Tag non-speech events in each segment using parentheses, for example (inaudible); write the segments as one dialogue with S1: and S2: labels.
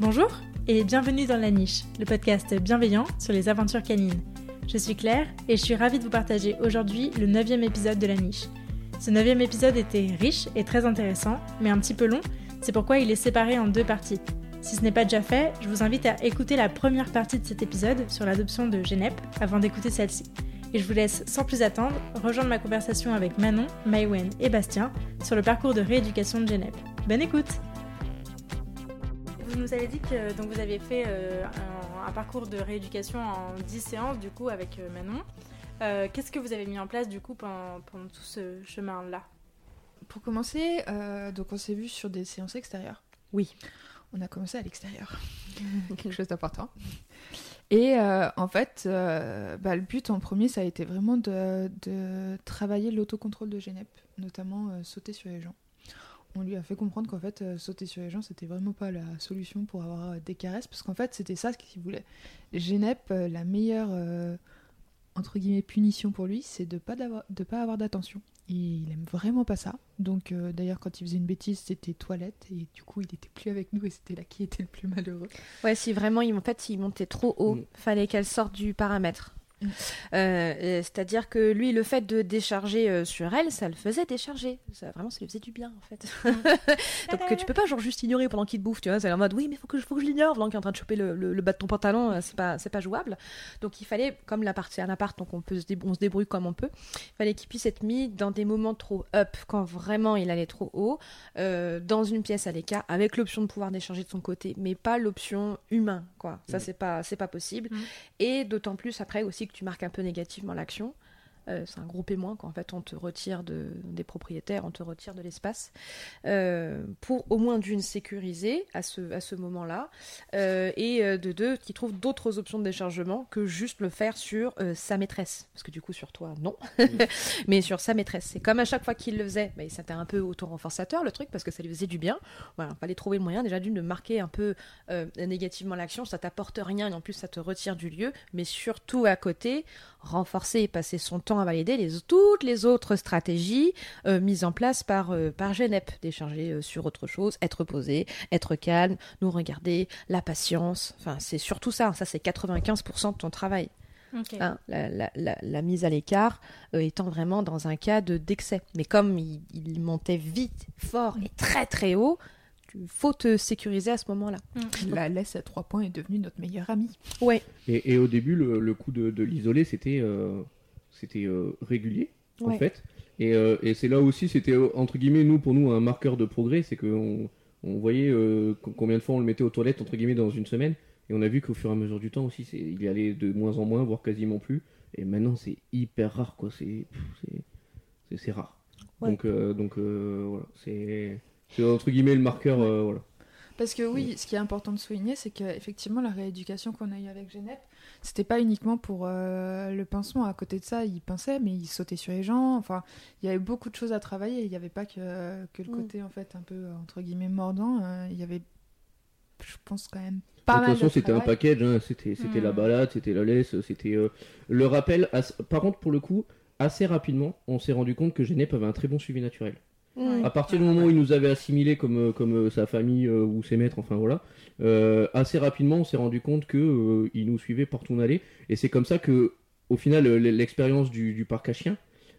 S1: Bonjour et bienvenue dans La Niche, le podcast bienveillant sur les aventures canines. Je suis Claire et je suis ravie de vous partager aujourd'hui le neuvième épisode de La Niche. Ce neuvième épisode était riche et très intéressant, mais un petit peu long, c'est pourquoi il est séparé en deux parties. Si ce n'est pas déjà fait, je vous invite à écouter la première partie de cet épisode sur l'adoption de Genep avant d'écouter celle-ci. Et je vous laisse sans plus attendre rejoindre ma conversation avec Manon, Maïwen et Bastien sur le parcours de rééducation de Genep. Bonne écoute vous nous avez dit que donc, vous aviez fait euh, un, parcours de rééducation en 10 séances du coup avec euh, Manon. Euh, qu'est-ce que vous avez mis en place du coup pendant, tout ce chemin-là?
S2: Pour commencer, donc on s'est vu sur des séances extérieures.
S1: Oui.
S2: On a commencé à l'extérieur. (laughs) Quelque chose d'important. Et en fait, bah, le but en premier, ça a été vraiment de, de travailler l'autocontrôle de Genep, notamment sauter sur les gens on lui a fait comprendre qu'en fait, euh, sauter sur les gens, c'était vraiment pas la solution pour avoir euh, des caresses, parce qu'en fait, c'était ça ce qu'il voulait. Genep, euh, la meilleure entre guillemets punition pour lui, c'est de pas de pas avoir d'attention. Il aime vraiment pas ça. Donc d'ailleurs quand il faisait une bêtise, c'était toilette et du coup il était plus avec nous et c'était là qui était le plus malheureux.
S3: Ouais, si vraiment il en fait il montait trop haut, mm. fallait qu'elle sorte du paramètre. Euh, c'est-à-dire que lui, le fait de décharger euh, sur elle, ça le faisait décharger. Ça, vraiment, ça lui faisait du bien, en fait. (laughs) Donc, que tu peux pas genre juste ignorer pendant qu'il te bouffe, tu vois. C'est en mode, oui, mais faut que, faut que je l'ignore pendant qu'il est en train de choper le, bas de ton pantalon. Euh, c'est pas, pas jouable. Donc, il fallait, comme la partie un appart, donc on, peut se, on se débrouille comme on peut, il fallait qu'il puisse être mis dans des moments trop up, quand vraiment il allait trop haut, dans une pièce à l'écart, avec l'option de pouvoir décharger de son côté, mais pas l'option humain, quoi. Ça, c'est pas, c'est pas possible. Et d'autant plus après aussi tu marques un peu négativement l'action. Euh, c'est un gros paiement quand en fait on te retire de, des propriétaires, on te retire de l'espace, euh, pour au moins d'une sécuriser à ce, à ce moment-là, euh, et de deux qui trouve d'autres options de déchargement que juste le faire sur sa maîtresse, parce que du coup sur toi non, (laughs) mais sur sa maîtresse. C'est comme à chaque fois qu'il le faisait, bah, c'était un peu auto-renforçateur le truc parce que ça lui faisait du bien. Voilà, fallait trouver le moyen déjà d'une de marquer un peu négativement l'action, ça t'apporte rien et en plus ça te retire du lieu, mais surtout à côté renforcer et passer son temps à valider les, toutes les autres stratégies euh, mises en place par, euh, par Genep, décharger euh, sur autre chose, être posé, être calme, nous regarder, la patience, enfin c'est surtout ça, ça c'est 95% de ton travail. Hein, la, mise à l'écart étant vraiment dans un cas de d'excès. Mais comme il, il, montait vite, fort et très très haut, il faut te sécuriser à ce moment-là.
S2: Mm. La laisse à trois points est devenue notre meilleure amie.
S3: Ouais.
S4: Et, au début, le, coup de, l'isoler, c'était euh, c'était euh, régulier, en fait. Euh, et, c'est là aussi, c'était entre guillemets, nous, pour nous, un marqueur de progrès, c'est qu'on on voyait combien de fois on le mettait aux toilettes, entre guillemets, dans une semaine. Et on a vu qu'au fur et à mesure du temps aussi, il y allait de moins en moins, voire quasiment plus. Et maintenant, c'est hyper rare, quoi. C'est rare. Donc, donc voilà, c'est c'est entre guillemets le marqueur. Euh, voilà.
S2: Parce que oui, ce qui est important de souligner, c'est qu'effectivement, la rééducation qu'on a eue avec Genep, c'était pas uniquement pour euh, le pincement. À côté de ça, il pinçait, mais il sautait sur les gens. Enfin, il y avait beaucoup de choses à travailler. Il n'y avait pas que, que le mm. côté, en fait, un peu, entre guillemets, mordant. Euh, il y avait, je pense, quand même pas mal. De toute façon,
S4: c'était un package. Hein. C'était la mm. balade, c'était la laisse, c'était le rappel. Par contre, pour le coup, assez rapidement, on s'est rendu compte que Genep avait un très bon suivi naturel. À partir du moment où il nous avait assimilé comme, euh, comme euh, sa famille euh, ou ses maîtres, enfin voilà, assez rapidement on s'est rendu compte que il nous suivait partout où on allait. Et c'est comme ça que, au final, l'expérience du, parc à chiens,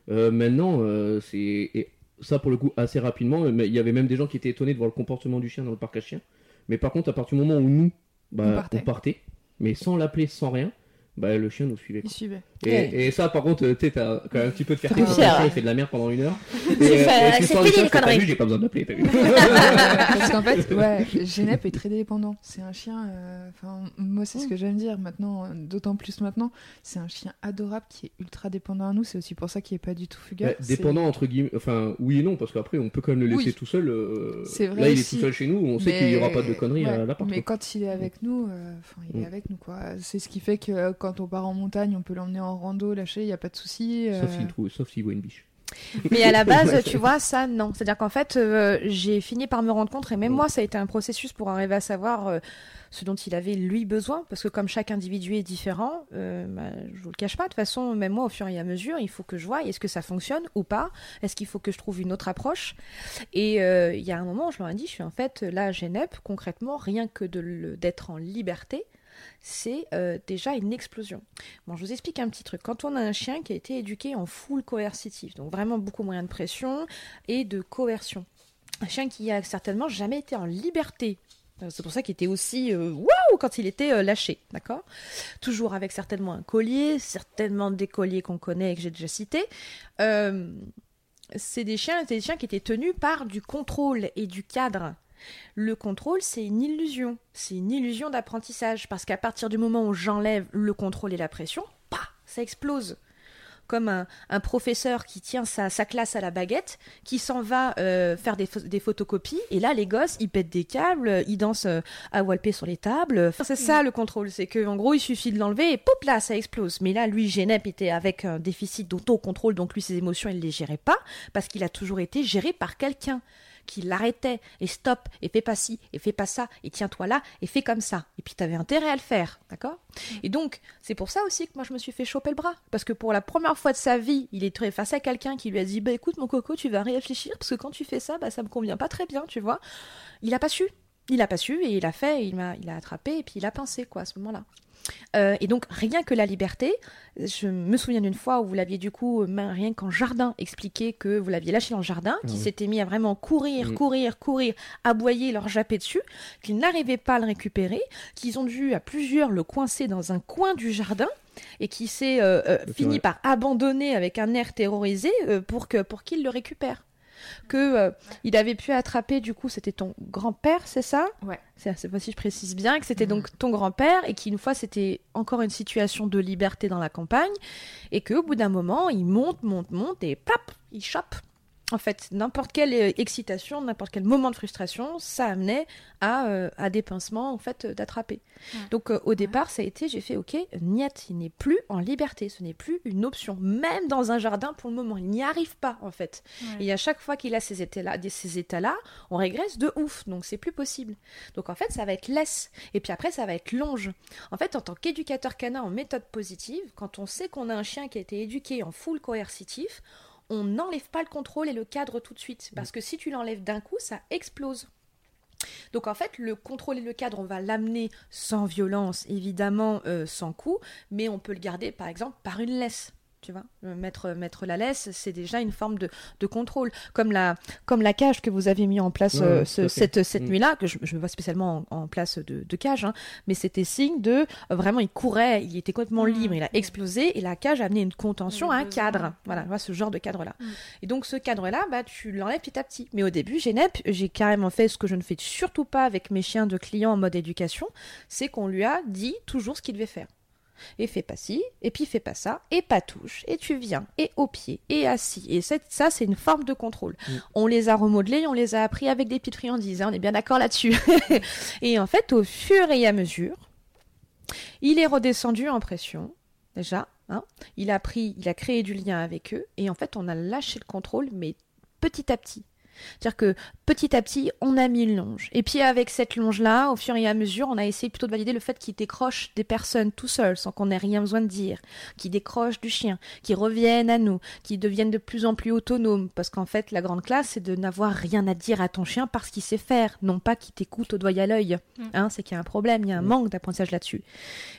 S4: maintenant, c'est ça pour le coup assez rapidement. Mais il y avait même des gens qui étaient étonnés de voir le comportement du chien dans le parc à chiens. Mais par contre, à partir du moment où nous, bah, on partait mais sans l'appeler, sans rien, bah, le chien nous suivait.
S2: Il suivait.
S4: Et, et, ça, par contre, tu sais, t'as quand même un petit peu de fierté. Il fait de la merde pendant une heure. (laughs)
S3: C'est fini les conneries.
S4: J'ai pas besoin d'appeler. (laughs)
S2: Parce qu'en fait, ouais, Genep est très dépendant. C'est un chien. Euh, enfin, moi, c'est ce que j'aime dire maintenant, d'autant plus maintenant. C'est un chien adorable qui est ultra dépendant à nous. C'est aussi pour ça qu'il est pas du tout fugace.
S4: Bah, dépendant entre guillemets. Enfin, oui et non, parce qu'après, on peut quand même le laisser tout seul. Euh, c'est vrai. Là, il est tout seul chez nous. On sait qu'il y aura pas de conneries à l'appart.
S2: Mais quand il est avec nous, euh, enfin, il est mm. avec nous quoi. C'est ce qui fait que quand on part en montagne, on peut l'emmener en rando, lâcher, il n'y a pas de souci.
S4: Sauf s'il euh. trouve, sauf s'il voit une biche.
S3: Mais à la (laughs) base, tu vois, ça, non. C'est-à-dire qu'en fait, euh, j'ai fini par me rendre compte, et même moi, ça a été un processus pour arriver à savoir euh, ce dont il avait lui besoin, parce que comme chaque individu est différent, euh, bah, je vous le cache pas, de toute façon, même moi, au fur et à mesure, il faut que je vois est-ce que ça fonctionne ou pas, est-ce qu'il faut que je trouve une autre approche? Et il y a un moment, je leur ai dit, je suis en fait là à Genève, concrètement, rien que d'être en liberté, c'est euh, déjà une explosion. Bon, je vous explique un petit truc. Quand on a un chien qui a été éduqué en full coercitif, donc vraiment beaucoup moins de pression et de coercion, un chien qui a certainement jamais été en liberté. Euh, c'est pour ça qu'il était aussi euh, waouh quand il était lâché, d'accord? Toujours avec certainement un collier, certainement des colliers qu'on connaît et que j'ai déjà cités. c'est des chiens, des chiens qui étaient tenus par du contrôle et du cadre. Le contrôle, c'est une illusion. C'est une illusion d'apprentissage. Parce qu'à partir du moment où j'enlève le contrôle et la pression, bah, ça explose. Comme un, professeur qui tient sa, classe à la baguette, qui s'en va euh, faire des, photocopies, et là, les gosses, ils pètent des câbles, ils dansent euh, à walper sur les tables. c'est ça le contrôle, c'est qu'en gros, il suffit de l'enlever et pop là, ça explose. Mais là, lui, Genep était avec un déficit d'autocontrôle, donc lui, ses émotions, il ne les gérait pas, parce qu'il a toujours été géré par quelqu'un qui l'arrêtait et stop et fais pas ci et fais pas ça et tiens-toi là et fais comme ça. Et puis tu avais intérêt à le faire, d'accord? Mm. Et donc c'est pour ça aussi que moi je me suis fait choper le bras parce que pour la première fois de sa vie, il est face à quelqu'un qui lui a dit bah écoute mon coco, tu vas réfléchir parce que quand tu fais ça, bah ça me convient pas très bien, tu vois. Il a pas su. Il a pas su et il a fait, il m'a il a attrapé et puis il a pincé quoi à ce moment-là. Euh, et donc, rien que la liberté, je me souviens d'une fois où vous l'aviez du coup, rien qu'en jardin, expliqué que vous l'aviez lâché dans le jardin, qui s'était mis à vraiment courir, mm. courir, courir, aboyer, leur japper dessus, qu'ils n'arrivaient pas à le récupérer, qu'ils ont dû à plusieurs le coincer dans un coin du jardin et qui s'est euh, euh, fini par abandonner avec un air terrorisé pour que pour qu'il le récupère que euh, il avait pu attraper du coup c'était ton grand-père c'est ça?
S2: Ouais.
S3: Cette fois-ci je précise bien que c'était donc mhm. ton grand-père et qu'une fois c'était encore une situation de liberté dans la campagne et qu'au bout d'un moment il monte monte monte et pap il chope en fait, n'importe quelle euh, excitation, n'importe quel moment de frustration, ça amenait à, euh, à des pincements en fait euh, d'attraper. Donc au départ, ça a été, j'ai fait OK, Niet, il n'est plus en liberté, ce n'est plus une option, même dans un jardin pour le moment, il n'y arrive pas en fait. Et à chaque fois qu'il a ces états-là, ces états-là, on régresse de ouf, donc c'est plus possible. Donc en fait, ça va être laisse, et puis après ça va être longe. En fait, en tant qu'éducateur canin en méthode positive, quand on sait qu'on a un chien qui a été éduqué en full coercitif, on n'enlève pas le contrôle et le cadre tout de suite. Parce que si tu l'enlèves d'un coup, ça explose. Donc en fait, le contrôle et le cadre, on va l'amener sans violence, évidemment, euh, sans coup, mais on peut le garder par exemple par une laisse tu vois. Euh, mettre, mettre la laisse, c'est déjà une forme de, de, contrôle. Comme la, comme la cage que vous avez mis en place euh, cette, cette mm. nuit-là, que je, je me vois spécialement en, place de, de, cage, hein, mais c'était signe de euh, vraiment, il courait, il était complètement mm. libre, il a explosé et la cage a amené une contention à un cadre. Voilà, vois, ce genre de cadre-là. Mm. Et donc, ce cadre-là, bah, tu l'enlèves petit à petit. Mais au début, j'ai j'ai carrément fait ce que je ne fais surtout pas avec mes chiens de clients en mode éducation, c'est qu'on lui a dit toujours ce qu'il devait faire et fais pas ci, et puis fais pas ça, et pas touche, et tu viens, et au pied, et assis. Et ça, c'est une forme de contrôle. Mm. On les a remodelés, on les a appris avec des petites friandises, hein, on est bien d'accord là-dessus. (laughs) et en fait, au fur et à mesure, il est redescendu en pression, déjà. Hein. il a pris, il a créé du lien avec eux, et en fait, on a lâché le contrôle, mais petit à petit. C'est-à-dire que petit à petit, on a mis une longe. Et puis avec cette longe-là, au fur et à mesure, on a essayé plutôt de valider le fait qu'il décroche des personnes tout seul, sans qu'on ait rien besoin de dire, qui décroche du chien, qui reviennent à nous, qui deviennent de plus en plus autonomes. Parce qu'en fait, la grande classe, c'est de n'avoir rien à dire à ton chien parce qu'il sait faire, non pas qu'il t'écoute au doigt à l'œil. Mm. Hein, c'est qu'il y a un problème, il y a un mm. manque d'apprentissage là-dessus.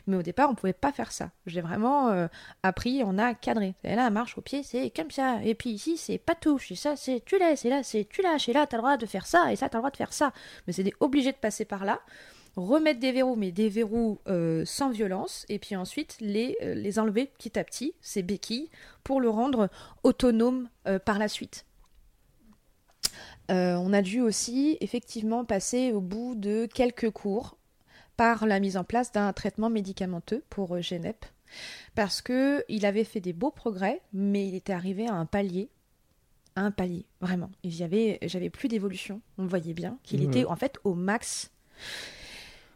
S3: Mais au départ, on pouvait pas faire ça. J'ai vraiment euh, appris, on a cadré. Et là, marche au pied, c'est comme ça. Et puis ici, c'est pas touche. Et ça, c'est tu laisses. Et là, c'est tu lâches, et là, tu as le droit de faire ça, et ça, tu as le droit de faire ça. Mais c'est obligé de passer par là, remettre des verrous, mais des verrous euh, sans violence, et puis ensuite les, euh, les enlever petit à petit, ces béquilles, pour le rendre autonome euh, par la suite. on a dû aussi effectivement passer au bout de quelques cours par la mise en place d'un traitement médicamenteux pour Genep parce que il avait fait des beaux progrès, mais il était arrivé à un palier un palier, vraiment. Et j'avais, j'avais plus d'évolution. On voyait bien qu'il était en fait au max,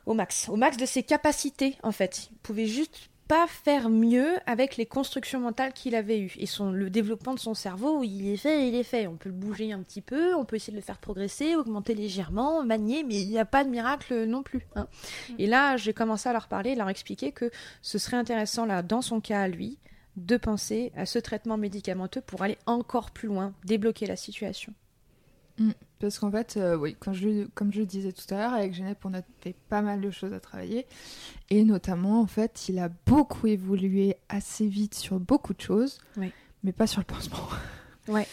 S3: au max, au max de ses capacités en fait. Il pouvait juste pas faire mieux avec les constructions mentales qu'il avait eues. Et son, le développement de son cerveau, il est fait, il est fait. On peut le bouger un petit peu, on peut essayer de le faire progresser, augmenter légèrement, manier, mais il n'y a pas de miracle non plus. Hein. Mm. Et là, j'ai commencé à leur parler, leur expliquer que ce serait intéressant, là, dans son cas à lui, de penser à ce traitement médicamenteux pour aller encore plus loin, débloquer la situation.
S2: Mm. Parce qu'en fait, euh, oui, quand je, comme je le disais tout à l'heure, avec Genève, on a fait pas mal de choses à travailler. Et notamment, en fait, il a beaucoup évolué assez vite sur beaucoup de choses, mais pas sur le pansement.
S3: Ouais.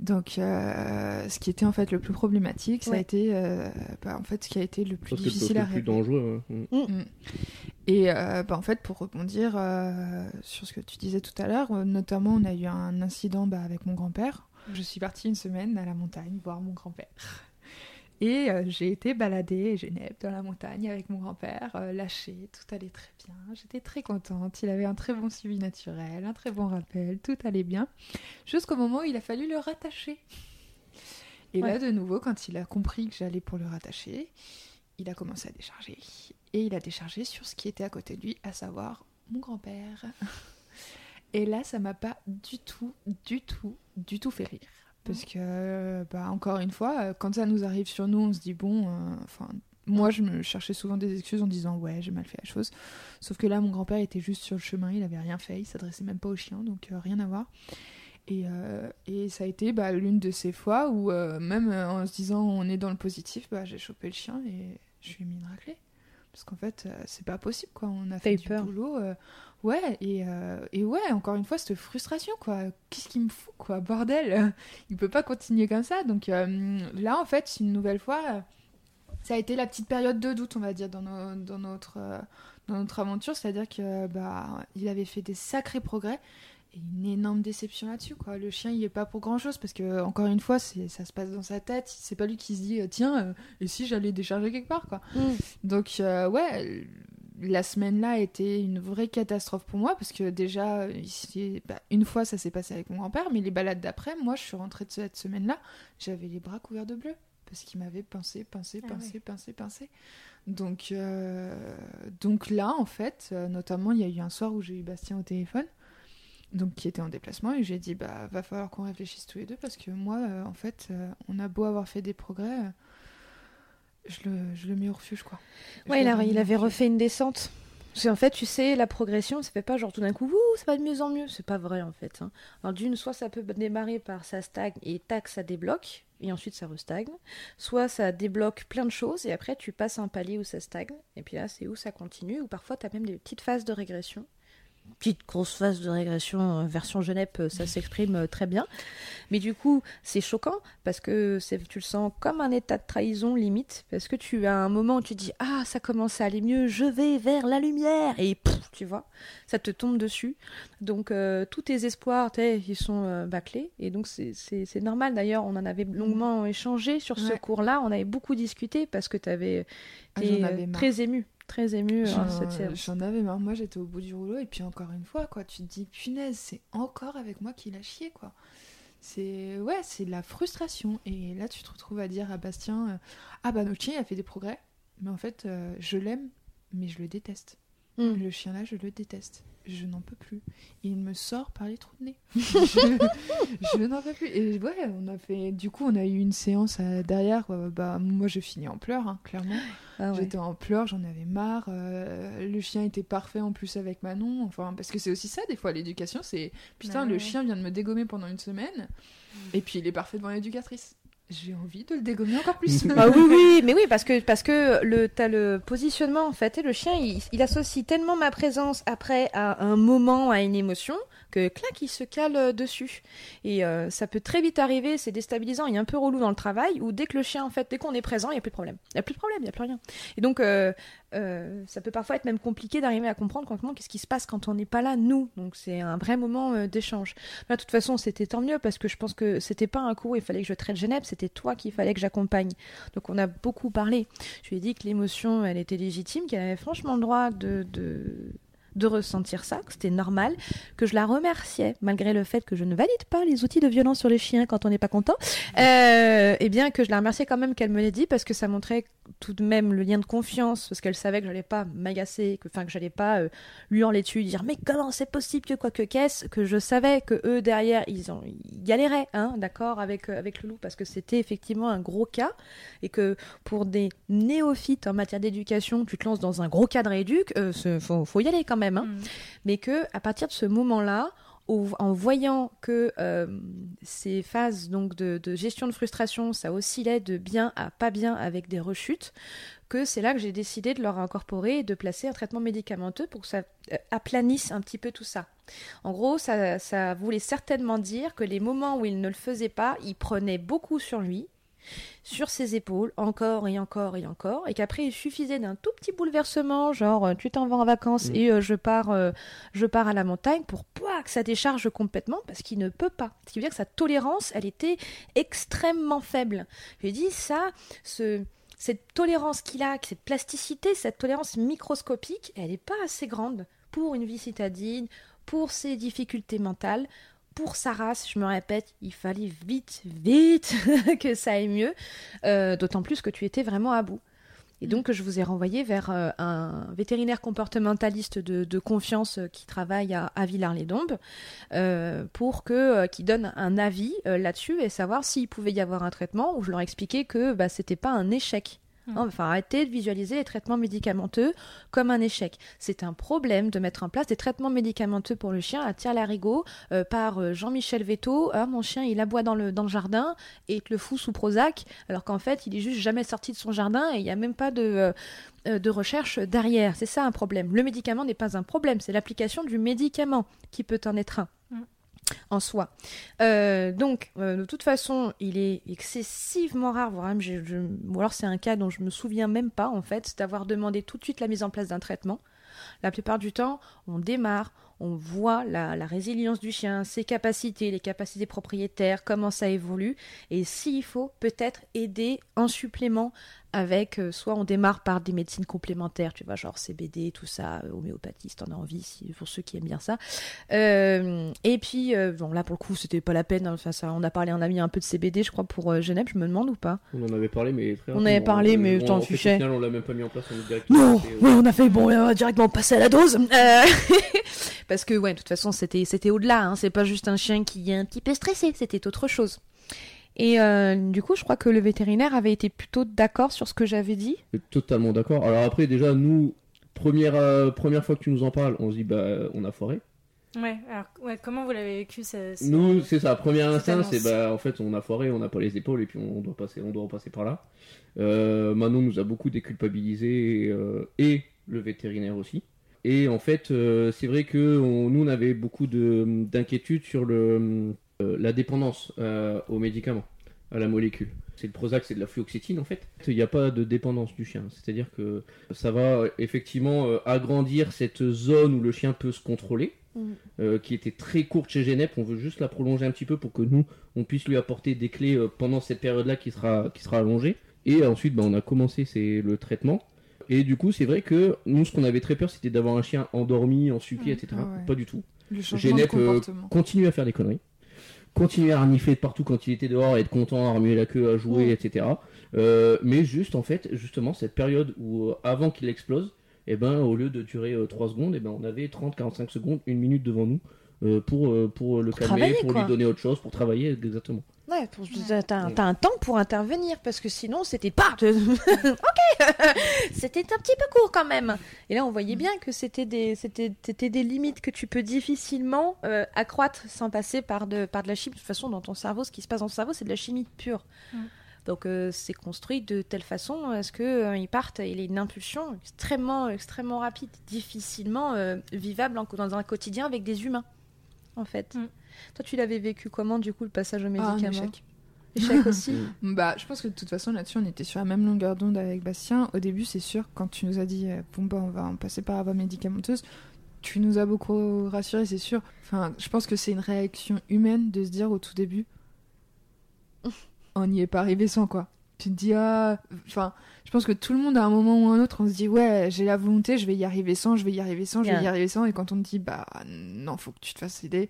S2: Donc, euh, ce qui était en fait le plus problématique, ça a été, euh, bah, en fait, ce qui a été le plus difficile à
S4: régler. Le plus dangereux. Hein.
S2: Mm. Mm. Et bah, en fait, pour rebondir sur ce que tu disais tout à l'heure, notamment, on a eu un incident bah, avec mon grand-père je suis partie une semaine à la montagne voir mon grand-père. Et euh, j'ai été balader Genève dans la montagne avec mon grand-père, euh, lâché, tout allait très bien. J'étais très contente, il avait un très bon suivi naturel, un très bon rappel, tout allait bien. Jusqu'au moment où il a fallu le rattacher. Et là, de nouveau, quand il a compris que j'allais pour le rattacher, il a commencé à décharger. Et il a déchargé sur ce qui était à côté de lui, à savoir mon grand-père. (laughs) Et là, ça m'a pas du tout, du tout, du tout fait rire. Parce que, bah, encore une fois, quand ça nous arrive sur nous, on se dit, bon, euh, moi, je me cherchais souvent des excuses en disant, ouais, j'ai mal fait la chose. Sauf que là, mon grand-père était juste sur le chemin, il avait rien fait, il s'adressait même pas au chien, donc euh, rien à voir. Et, euh, et, ça a été bah, l'une de ces fois où, même en se disant, on est dans le positif, bah, j'ai chopé le chien et je lui ai mis une raclée. Parce qu'en fait, c'est pas possible, quoi. On a fait du peur. boulot. Ouais, et, euh, et, ouais, encore une fois, cette frustration, quoi. Qu'est-ce qui me fout, quoi Bordel? (laughs) Il peut pas continuer comme ça. Donc euh, là, en fait, une nouvelle fois, ça a été la petite période de doute, on va dire, dans, dans, notre, euh, dans notre aventure. C'est-à-dire que bah, il avait fait des sacrés progrès et une énorme déception là-dessus, quoi. Le chien, il est pas pour grand-chose parce que, encore une fois, c'est, ça se passe dans sa tête. C'est pas lui qui se dit, tiens, et si j'allais décharger quelque part, quoi? Mm. Donc, ouais la semaine-là a été une vraie catastrophe pour moi parce que déjà, ici, bah, une fois ça s'est passé avec mon grand-père, mais les balades d'après, moi je suis rentrée de cette semaine-là, j'avais les bras couverts de bleu parce qu'il m'avait pincé, pincé, ah pincé, pincé, pincé. Donc, euh, donc là, en fait, euh, notamment, il y a eu un soir où j'ai eu Bastien au téléphone, donc qui était en déplacement, et j'ai dit, bah, va falloir qu'on réfléchisse tous les deux parce que moi, euh, en fait, on a beau avoir fait des progrès je le, je le mets au refuge, quoi.
S3: Ouais, il, il avait refait une descente. Parce qu'en fait, tu sais, la progression, ça fait pas genre tout d'un coup, ça va de mieux en mieux. C'est pas vrai, en fait. Hein. Alors, d'une, soit ça peut démarrer par ça stagne et tac, ça débloque, et ensuite ça restagne. Soit ça débloque plein de choses, et après tu passes un palier où ça stagne, et puis là, c'est où ça continue, ou parfois tu as même des petites phases de régression petite grosse phase de régression euh, version Genève, euh, ça s'exprime euh, très bien. Mais du coup, c'est choquant parce que tu le sens comme un état de trahison limite, parce que tu as un moment où tu dis ah ça commence à aller mieux, je vais vers la lumière et tu vois, ça te tombe dessus. Donc tous tes espoirs, ils sont bâclés et donc c'est normal. D'ailleurs, on en avait longuement échangé sur ce cours-là, on avait beaucoup discuté parce que tu avais ah, été très ému très ému hein, cette séance.
S2: J'en avais marre. Moi, j'étais au bout du rouleau. Et puis, encore une fois, quoi, tu te dis, punaise, c'est encore avec moi qu'il a chié, quoi. C'est ouais, c'est de la frustration. Et là, tu te retrouves à dire à Bastien, euh, ah bah notre chien, il a fait des progrès. Mais en fait, euh, je l'aime, mais je le déteste. Mm. Le chien là, je le déteste je n'en peux plus. Il me sort par les trous de nez. (laughs) je, n'en peux plus. Et ouais, on a fait. Du coup, on a eu une séance derrière. Euh, bah, moi, je finis en pleurs, hein, clairement. Ah J'étais en pleurs, j'en avais marre. Euh, le chien était parfait en plus avec Manon. Enfin, parce que c'est aussi ça, des fois, l'éducation. C'est putain, bah le chien vient de me dégommer pendant une semaine. Et puis, il est parfait devant l'éducatrice j'ai envie de le dégommer encore plus. (laughs)
S3: ah oui, oui, mais oui, parce que, parce que le, as le positionnement, en fait, et le chien, il, il, associe tellement ma présence après à un moment, à une émotion, que clac, il se cale euh, dessus. Et euh, ça peut très vite arriver, c'est déstabilisant et un peu relou dans le travail, où dès que le chien, en fait, dès qu'on est présent, il n'y a plus de problème. Il n'y a plus de problème, il n'y a plus rien. Et donc, euh, ça peut parfois être même compliqué d'arriver à comprendre concrètement qu'est-ce qui se passe quand on n'est pas là, nous. Donc, c'est un vrai moment d'échange. De toute façon, c'était tant mieux, parce que je pense que c'était pas un où il fallait que je traite Genève, c'était toi qu'il fallait que j'accompagne. Donc, on a beaucoup parlé. Je lui ai dit que l'émotion, elle était légitime, qu'elle avait franchement le droit de, de de ressentir ça, que c'était normal, que je la remerciais, malgré le fait que je ne valide pas les outils de violence sur les chiens quand on n'est pas content, euh, et bien que je la remerciais quand même qu'elle me l'ait dit, parce que ça montrait tout de même le lien de confiance parce qu'elle savait que j'allais pas m'agacer, que enfin que j'allais pas euh, lui hurler dessus, dire mais comment c'est possible que quoi que qu'est-ce, que je savais que eux derrière ils, ont, ils galéraient, hein, d'accord, avec euh, avec le loup parce que c'était effectivement un gros cas et que pour des néophytes en matière d'éducation, tu te lances dans un gros cadre éduc, euh, faut, faut y aller quand même, hein. mm. mais que à partir de ce en voyant que euh, ces phases donc de, gestion de frustration, ça oscillait de bien à pas bien avec des rechutes, que c'est là que j'ai décidé de leur incorporer et de placer un traitement médicamenteux pour que ça euh, aplanisse un petit peu tout ça. En gros, ça, ça voulait certainement dire que les moments où il ne le faisait pas, il prenait beaucoup sur lui, sur ses épaules, encore et encore et encore, et qu'après il suffisait d'un tout petit bouleversement, genre euh, tu t'en vas en vacances mm. et euh, je pars, euh, je pars à la montagne pour pas que ça décharge complètement parce qu'il ne peut pas. Ce qui veut dire que sa tolérance, elle était extrêmement faible. Je lui dis ça, ce, cette tolérance qu'il a, cette plasticité, cette tolérance microscopique, elle n'est pas assez grande pour une vie citadine, pour ses difficultés mentales, pour sa race, je me répète, il fallait vite, vite (laughs) que ça aille mieux, euh, d'autant plus que tu étais vraiment à bout. Et donc, je vous ai renvoyé vers euh, un vétérinaire comportementaliste de, confiance euh, qui travaille à, Villars-les-Dombes pour que qui donne un avis là-dessus et savoir s'il pouvait y avoir un traitement où je leur expliquais que bah, c'était pas un échec Mmh. Enfin, arrêtez de visualiser les traitements médicamenteux comme un échec. C'est un problème de mettre en place des traitements médicamenteux pour le chien à tire larigot euh, par euh, Jean-Michel Veto. Ah, mon chien, il aboie dans le, jardin et te le fout sous Prozac, alors qu'en fait, il est juste jamais sorti de son jardin et il n'y a même pas de, euh, de recherche derrière. C'est ça un problème. Le médicament n'est pas un problème, c'est l'application du médicament qui peut en être un en soi. Euh, donc, euh, de toute façon, il est excessivement rare, voire même, ou alors c'est un cas dont je me souviens même pas, en fait, d'avoir demandé tout de suite la mise en place d'un traitement. La plupart du temps, on démarre, on voit la, la, résilience du chien, ses capacités, les capacités propriétaires, comment ça évolue, et s'il faut, peut-être aider en supplément avec euh, soit on démarre par des médecines complémentaires, tu vois, genre CBD, tout ça, euh, homéopathie, si t'en as envie, si, pour ceux qui aiment bien ça. Euh, et puis, bon, là pour le coup, c'était pas la peine. Enfin, ça, on a parlé, on a mis un peu de CBD, je crois, pour Genève, je me demande ou pas?
S4: On en avait parlé, mais très
S3: On avait parlé, mais t'en fichais.
S4: on l'a même pas mis en place, on est directement.
S3: Non, on a fait, bon, on va directement passer à la dose. (laughs) Parce que, ouais, de toute façon, c'était, c'était au-delà. Hein. C'est pas juste un chien qui est un petit peu stressé, c'était autre chose. Et euh, du coup, je crois que le vétérinaire avait été plutôt d'accord sur ce que j'avais dit.
S4: Totalement d'accord. Alors après, déjà, nous, première, euh, première fois que tu nous en parles, on se dit, bah, on a foiré.
S1: Ouais, alors ouais, comment vous l'avez vécu
S4: Nous, c'est ça. Premier instinct, c'est bah, en fait, on a foiré, on n'a pas les épaules et puis on doit passer, on doit passer par là. Euh, Manon nous a beaucoup déculpabilisé euh, et le vétérinaire aussi. Et en fait, c'est vrai que nous, on avait beaucoup d'inquiétudes sur le, la dépendance aux médicaments à la molécule. C'est le Prozac, c'est de la fluoxétine en fait. Il n'y a pas de dépendance du chien. C'est-à-dire que ça va effectivement euh, agrandir cette zone où le chien peut se contrôler, mm. euh, qui était très courte chez Genep. On veut juste la prolonger un petit peu pour que nous, on puisse lui apporter des clés euh, pendant cette période-là qui sera, qui sera allongée. Et ensuite, bah, on a commencé le traitement. Et du coup, c'est vrai que nous, ce qu'on avait très peur, c'était d'avoir un chien endormi, en supplié, mm. etc. Ah pas du tout.
S2: Genep
S4: continue à faire des conneries continuer à renifler de partout quand il était dehors, être content, à remuer la queue, à jouer, etc. Euh, mais juste, en fait, justement, cette période où, euh, avant qu'il explose, eh ben, au lieu de durer 3 euh, secondes, eh ben, on avait 30-45 secondes, une minute devant nous pour, pour le calmer, pour lui donner autre chose, pour travailler, exactement.
S3: Ouais, t'as, un temps pour intervenir parce que sinon c'était pas. (laughs) ok, (laughs) c'était un petit peu court quand même. Et là, on voyait bien que c'était des, c'était, des limites que tu peux difficilement euh, accroître sans passer par de, par de la chimie. De toute façon, dans ton cerveau, ce qui se passe dans ton cerveau, c'est de la chimie pure. Donc euh, c'est construit de telle façon à ce que euh, il parte, il a une impulsion extrêmement, extrêmement rapide, difficilement vivable dans un quotidien avec des humains, en fait. Mm. Toi, tu l'avais vécu comment, du coup, le passage au médicament ah, échec. échec (laughs) aussi
S2: Bah, je pense que de toute façon, là-dessus, on était sur la même longueur d'onde avec Bastien. Au début, c'est sûr, quand tu nous as dit, euh, bon, bah, on va en passer par la voie médicamenteuse, tu nous as beaucoup rassurés, c'est sûr. Enfin, je pense que c'est une réaction humaine de se dire au tout début, (laughs) on n'y est pas arrivé sans quoi. Tu te dis, ah, enfin, je pense que tout le monde à un moment ou un autre, on se dit, ouais, j'ai la volonté, je vais y arriver sans, je vais y arriver sans, je vais y arriver sans. Et quand on te dit, bah, non, faut que tu te fasses aider,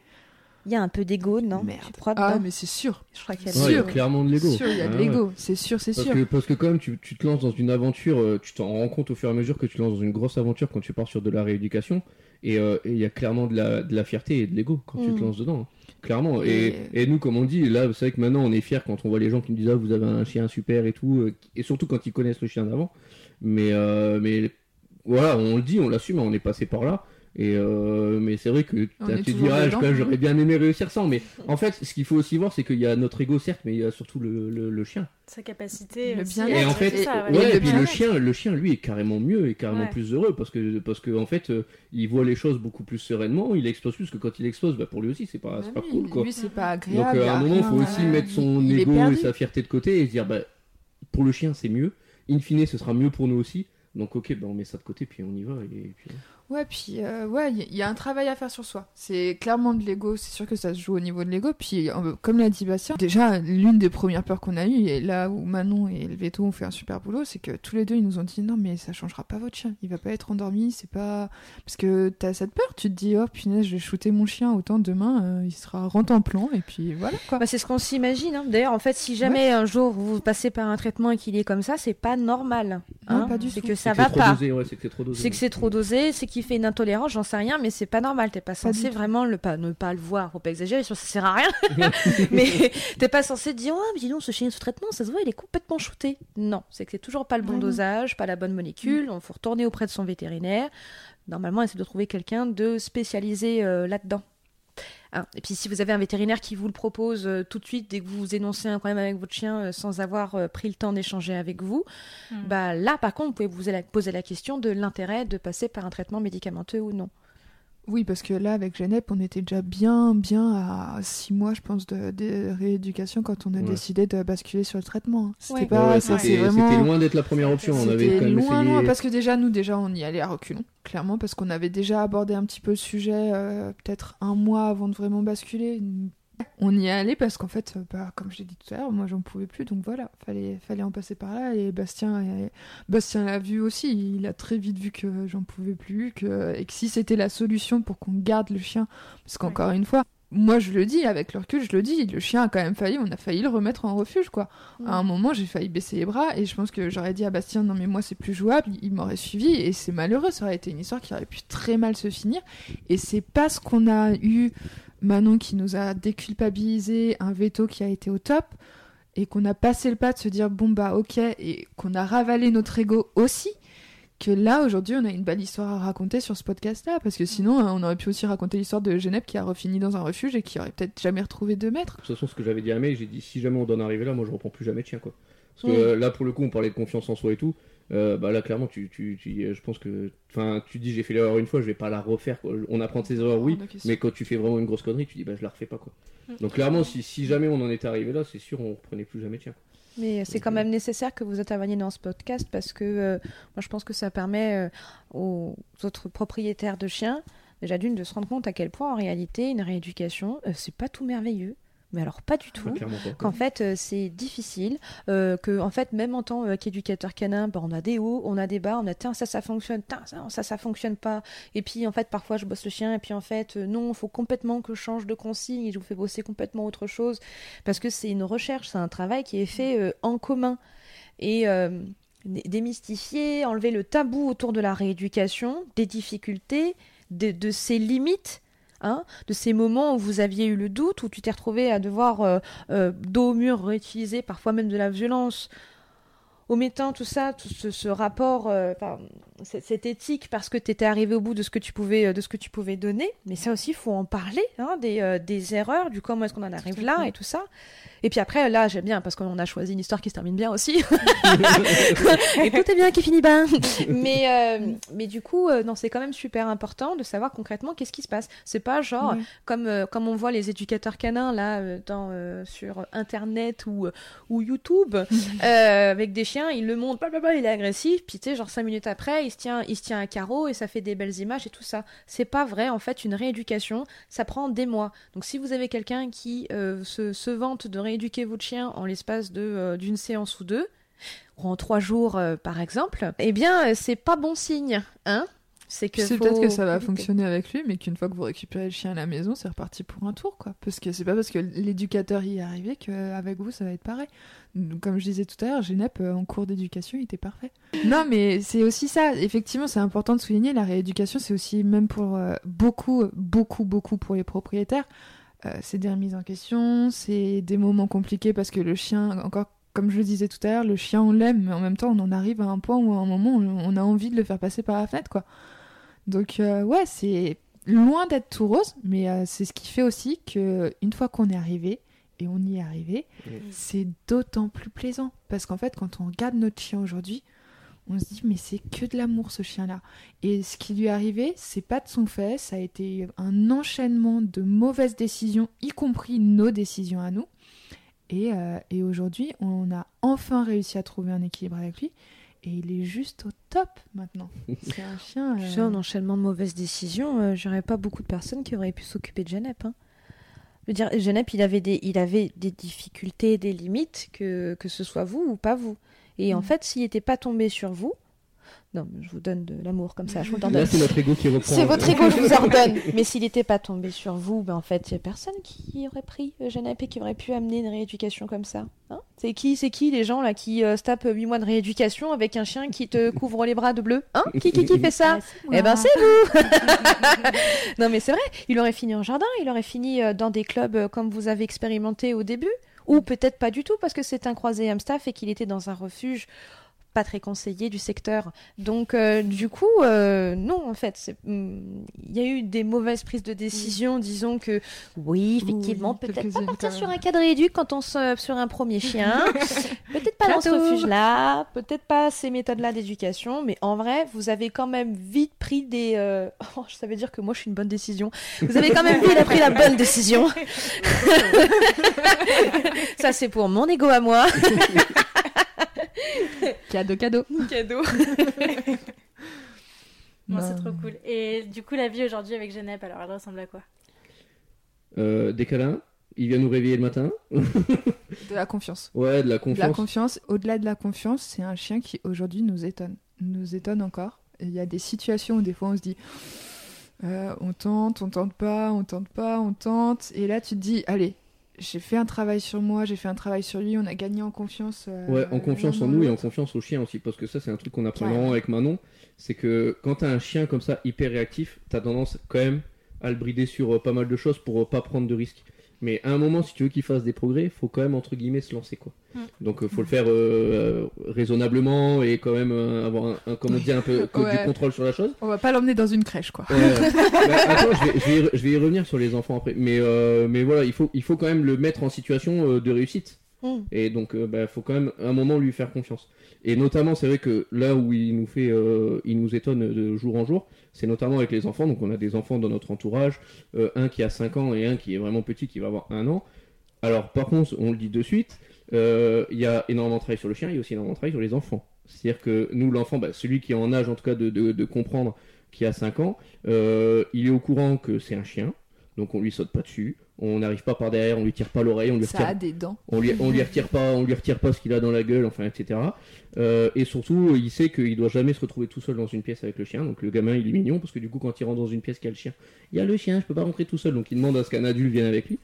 S3: Il y a un peu d'ego, non
S2: Merde.
S3: Tu crois
S2: Ah, mais c'est sûr.
S3: Je crois qu'il y a
S2: Ouais,
S3: de
S4: Ouais, il y a
S3: l'ego.
S4: clairement de l'ego.
S2: C'est sûr, il y a de l'ego. C'est sûr, c'est
S4: Parce
S2: sûr.
S4: que, parce que quand même, tu, tu te lances dans une aventure, euh, tu t'en rends compte au fur et à mesure que tu te lances dans une grosse aventure quand tu pars sur de la rééducation. Et euh, et il y a clairement de la, de la fierté et de l'ego quand tu
S3: Mm.
S4: te lances dedans. hein. Clairement. Et,
S2: Et-
S4: nous, comme on dit, là, c'est vrai que maintenant, on est fiers quand on voit les gens qui nous disent Ah, vous avez un chien super et tout. euh, Et surtout quand ils connaissent le chien d'avant. Mais, euh, mais voilà, on le dit, on l'assume, on est passé par là. Et euh, mais c'est vrai que
S2: est
S4: tu diras,
S2: dedans.
S4: j'aurais bien aimé réussir sans. Mais en fait, ce qu'il faut aussi voir, c'est qu'il y a notre ego, certes, mais il y a surtout le, le- le chien.
S1: Sa capacité.
S2: Le bien-être.
S1: à
S4: Et en fait,
S1: ça,
S4: ouais,
S2: le
S4: et puis le chien, le chien, lui, est carrément mieux et carrément
S1: Ouais.
S4: plus heureux parce que parce que en fait, euh, il voit les choses beaucoup plus sereinement. Il explose plus parce que quand il explose, bah, pour lui aussi, c'est pas, c'est pas
S2: Bah
S4: cool, quoi.
S2: Lui, c'est pas
S4: Donc
S2: agréable.
S4: euh, à un moment, il faut
S2: rien,
S4: aussi mettre son
S2: il
S4: ego et sa fierté de côté et se dire, bah, pour le chien, c'est mieux. In fine, ce sera mieux pour nous aussi. Donc ok, bah, on met ça de côté puis on y va. Et, puis,
S2: Ouais, puis euh, ouais, il y, a un travail à faire sur soi. C'est clairement de l'ego, c'est sûr que ça se joue au niveau de l'ego. Puis euh, comme l'a dit Bastien, déjà l'une des premières peurs qu'on a eues, et là où Manon et le veto ont fait un super boulot, c'est que tous les deux ils nous ont dit non mais ça changera pas votre chien, il va pas être endormi, c'est pas parce que t'as cette peur, tu te dis oh punaise je vais shooter mon chien autant demain euh, il sera rentre en plan et puis voilà quoi.
S3: Bah, c'est ce qu'on s'imagine. hein. D'ailleurs, en fait, si jamais un jour vous passez par un traitement et qu'il est comme ça, c'est pas normal.
S2: Non,
S3: hein.
S2: pas du
S3: C'est
S2: tout.
S3: que
S4: c'est
S3: ça
S4: que
S3: va
S4: c'est trop
S3: pas.
S4: dosé, ouais, c'est que c'est trop dosé.
S3: C'est que c'est trop dosé, c'est qu'il fait une intolérance, j'en sais rien, mais c'est pas normal. T'es pas censé vraiment le pas, ne pas le voir, faut pas exagérer, ça sert à rien. (laughs) mais t'es pas censé dire, oh, mais dis donc, ce chien sous traitement, ça se voit, il est complètement shooté. Non, c'est que c'est toujours pas le bon
S2: Ouais, non.
S3: dosage, pas la bonne molécule, on faut retourner auprès de son vétérinaire. Normalement, essayer de trouver quelqu'un de spécialisé euh, là-dedans. Hein. Et puis si vous avez un vétérinaire qui vous le propose euh, tout de suite dès que vous énoncez un problème avec votre chien euh, sans avoir euh, pris le temps d'échanger avec vous,
S1: Mm.
S3: bah là par contre vous pouvez vous poser la question de l'intérêt de passer par un traitement médicamenteux ou non.
S2: Oui, parce que là, avec Genep, on était déjà bien, bien à six mois, je pense, de, de rééducation quand on a
S4: Ouais.
S2: décidé de basculer sur le traitement. hein. C'était
S3: Ouais.
S2: pas,
S4: Ouais,
S2: ça,
S4: c'était
S2: c'est vraiment.
S4: c'était loin d'être la première option. On avait
S2: C'était
S4: quand même
S2: loin,
S4: essayé.
S2: loin, parce que déjà, nous, déjà, on y allait à reculons, clairement, parce qu'on avait déjà abordé un petit peu le sujet, euh, peut-être un mois avant de vraiment basculer. On y est allé parce qu'en fait, euh, bah, comme je l'ai dit tout à l'heure, moi, j'en pouvais plus, donc voilà, fallait, fallait en passer par là. Et Bastien, euh, Bastien l'a vu aussi, il a très vite vu que j'en pouvais plus, que, et que si c'était la solution pour qu'on garde le chien, parce qu'encore une fois, moi je le dis, avec le recul, je le dis, le chien a quand même failli, on a failli le remettre en refuge, quoi. À un moment, j'ai failli baisser les bras et je pense que j'aurais dit à Bastien non mais moi c'est plus jouable, il m'aurait suivi et c'est malheureux, ça aurait été une histoire qui aurait pu très mal se finir et c'est parce qu'on a eu Manon qui nous a déculpabilisé, un veto qui a été au top et qu'on a passé le pas de se dire bon bah ok et qu'on a ravalé notre ego aussi que là aujourd'hui on a une belle histoire à raconter sur ce podcast là parce que sinon on aurait pu aussi raconter l'histoire de Genève qui a refini dans un refuge et qui aurait peut-être jamais retrouvé deux mètres
S4: De toute façon, ce que j'avais dit à May, j'ai dit si jamais on doit en arriver là, moi je reprends plus jamais de chien quoi. Parce que euh, là pour le coup, on parlait de confiance en soi et tout. Euh, bah là clairement, tu, tu, tu- je pense que, enfin, tu dis j'ai fait l'erreur une fois, je vais pas la refaire. Quoi. On apprend de ses erreurs, oui,
S2: question.
S4: mais quand tu fais vraiment une grosse connerie, tu dis bah je la refais pas quoi.
S1: Mm.
S4: Donc clairement, si, si jamais on en était arrivé là, c'est sûr on reprenait plus jamais de chien. quoi.
S3: Mais c'est quand même nécessaire que vous interveniez dans ce podcast parce que euh, moi je pense que ça permet euh, aux autres propriétaires de chiens déjà d'une de se rendre compte à quel point en réalité une rééducation euh, c'est pas tout merveilleux. Mais alors pas du tout. Qu'en fait euh, c'est difficile, euh, que en fait même en tant euh, qu'éducateur canin, bah, on a des hauts, on a des bas, on a tiens ça ça fonctionne, tiens, ça ça ça fonctionne pas, et puis en fait parfois je bosse le chien et puis en fait non il faut complètement que je change de consigne et je vous fais bosser complètement autre chose parce que c'est une recherche, c'est un travail qui est fait euh, en commun et dé- démystifier, enlever le tabou autour de la rééducation, des difficultés, de, de ses limites. Hein, de ces moments où vous aviez eu le doute, où tu t'es retrouvé à devoir euh, euh, dos au mur réutiliser parfois même de la violence, omettant tout ça, tout ce, ce rapport, euh, enfin, cette éthique parce que tu étais arrivé au bout de ce que tu pouvais, de ce que tu pouvais donner. Mais ça aussi, il faut en parler, hein, des, des erreurs, du comment est-ce qu'on en arrive là et tout ça. Et puis après, là, j'aime bien parce qu'on a choisi une histoire qui se termine bien aussi. (laughs) et tout est bien qui finit bien. (laughs) mais, euh, mais du coup, euh, non, c'est quand même super important de savoir concrètement qu'est-ce qui se passe. C'est pas genre comme, euh, comme on voit les éducateurs canins là dans, sur Internet ou, ou YouTube (laughs) avec des chiens, ils le montrent, blablabla, il est agressif, puis tu sais, genre cinq minutes après, il se, tient, il se tient à carreau et ça fait des belles images et tout ça. C'est pas vrai, en fait, une rééducation, ça prend des mois. Donc si vous avez quelqu'un qui se, se vante de rééduquer votre chien en l'espace de, euh, d'une séance ou deux, ou en trois jours euh, par exemple, eh bien, euh, c'est pas bon signe, hein C'est que
S2: C'est
S3: faut
S2: peut-être que ça va fonctionner avec lui, mais qu'une fois que vous récupérez le chien à la maison, c'est reparti pour un tour, quoi. Parce que c'est pas parce que l'éducateur y est arrivé qu'avec vous, ça va être pareil. Donc, Comme je disais tout à l'heure, Genep, en cours d'éducation, il était parfait. Non, mais c'est aussi ça. Effectivement, c'est important de souligner, la rééducation, c'est aussi, même pour euh, beaucoup, beaucoup, beaucoup pour les propriétaires, c'est des remises en question, c'est des moments compliqués parce que le chien, encore comme je le disais tout à l'heure, le chien, on l'aime, mais en même temps, on en arrive à un point où à un moment, on, a envie de le faire passer par la fenêtre, quoi. Donc, euh, ouais, c'est loin d'être tout rose, mais euh, c'est ce qui fait aussi que une fois qu'on est arrivé, et on y est arrivé, c'est d'autant plus plaisant. Parce qu'en fait, quand on regarde notre chien aujourd'hui, on se dit, mais c'est que de l'amour ce chien-là. Et ce qui lui est arrivé, c'est pas de son fait, ça a été un enchaînement de mauvaises décisions, y compris nos décisions à nous. Et, euh, et aujourd'hui, on a enfin réussi à trouver un équilibre avec lui. Et il est juste au top maintenant. (laughs) C'est un chien.
S3: Tu
S2: euh,
S3: sais, en enchaînement de mauvaises décisions, euh, j'aurais pas beaucoup de personnes qui auraient pu s'occuper de Genep. Hein. Je veux dire, Genep, il avait des, il avait des difficultés, des limites, que, que ce soit vous ou pas vous. Et en
S2: Mm.
S3: fait, s'il n'était pas tombé sur vous, non, je vous donne de l'amour comme ça, je vous en
S4: Là, c'est notre ego qui reprend.
S3: C'est votre ego, je vous (laughs) en redonne. Mais s'il n'était pas tombé sur vous, ben en fait, il n'y a personne qui aurait pris Genep et qui aurait pu amener une rééducation comme ça. Hein? C'est qui, c'est qui les gens là qui euh, se tapent 8 mois de rééducation avec un chien qui te (laughs) couvre les bras de bleu? Hein? Qui, qui, qui (laughs) fait ça? Eh ben c'est vous Non mais c'est vrai, il aurait fini en jardin, il aurait fini euh, dans des clubs euh, comme vous avez expérimenté au début, ou peut-être pas du tout parce que c'est un croisé Amstaff et qu'il était dans un refuge pas très conseillé du secteur. Donc euh, du coup, euh, non en fait, hum, il y a eu des mauvaises prises de décision, disons que oui, effectivement,
S2: Oui,
S3: peut-être pas partir sur un cadre éduc quand on se sur un premier chien, (laughs) peut-être pas dans ce refuge-là, peut-être pas ces méthodes-là d'éducation, mais en vrai, vous avez quand même vite pris des. euh, (laughs) Oh, ça veut dire que moi, je suis une bonne décision. Vous avez quand même vite pris la bonne décision. (laughs) Ça, c'est pour mon ego à moi. (laughs)
S2: Cadeau, cadeau.
S3: Cadeau. (laughs)
S1: Bon, c'est
S2: Non.
S1: trop cool. Et du coup, la vie aujourd'hui avec Genep, alors elle ressemble à quoi?
S4: Euh, des câlins, il vient nous réveiller le matin. (laughs)
S2: De la confiance.
S4: Ouais, de la
S2: De la
S4: confiance.
S2: confiance, au-delà de la confiance, c'est un chien qui aujourd'hui nous étonne. Nous étonne encore. Il y a des situations où des fois on se dit euh, on tente, on tente pas, on tente pas, on tente. Et là tu te dis allez, j'ai fait un travail sur moi, j'ai fait un travail sur lui, on a gagné en confiance. euh,
S4: Ouais, en confiance en nous et en
S2: l'autre.
S4: confiance au chien aussi, parce que ça, c'est un truc qu'on apprend avec Manon. C'est que quand t'as un chien comme ça, hyper réactif, t'as tendance quand même à le brider sur euh, pas mal de choses pour euh, pas prendre de risques. Mais à un moment, si tu veux qu'il fasse des progrès, faut quand même, entre guillemets, se lancer, quoi.
S1: Mm.
S4: Donc, euh, faut le faire euh, euh, raisonnablement et quand même euh, avoir un, un- comment dire, un peu (laughs)
S2: Ouais.
S4: du contrôle sur la chose.
S2: On va pas l'emmener dans une crèche quoi. (laughs)
S4: Bah, attends, je vais, je, vais y, je vais y revenir sur les enfants après. Mais, euh, mais voilà, il faut, il faut quand même le mettre en situation de réussite.
S3: Mm.
S4: Et donc, il bah, faut quand même un moment lui faire confiance. Et notamment, c'est vrai que là où il nous fait, euh, il nous étonne de jour en jour, c'est notamment avec les enfants. Donc, on a des enfants dans notre entourage, euh, un qui a 5 ans et un qui est vraiment petit, qui va avoir un an. Alors, par contre, on le dit de suite, euh, il y a énormément de travail sur le chien, il y a aussi énormément de travail sur les enfants. C'est-à-dire que nous, l'enfant, bah, celui qui est en âge en tout cas de, comprendre, qui a 5 ans, euh, il est au courant que c'est un chien, donc on lui saute pas dessus, on n'arrive pas par derrière, on lui tire pas l'oreille, on lui
S2: Ça
S4: retire
S2: a des dents.
S4: on lui, on lui retire pas, on lui retire pas ce qu'il a dans la gueule, enfin, etc. Euh, et surtout, il sait qu'il doit jamais se retrouver tout seul dans une pièce avec le chien. Donc le gamin, il est mignon parce que du coup, quand il rentre dans une pièce qui a le chien, il y a le chien, je peux pas rentrer tout seul. Donc il demande à ce qu'un adulte vienne avec lui.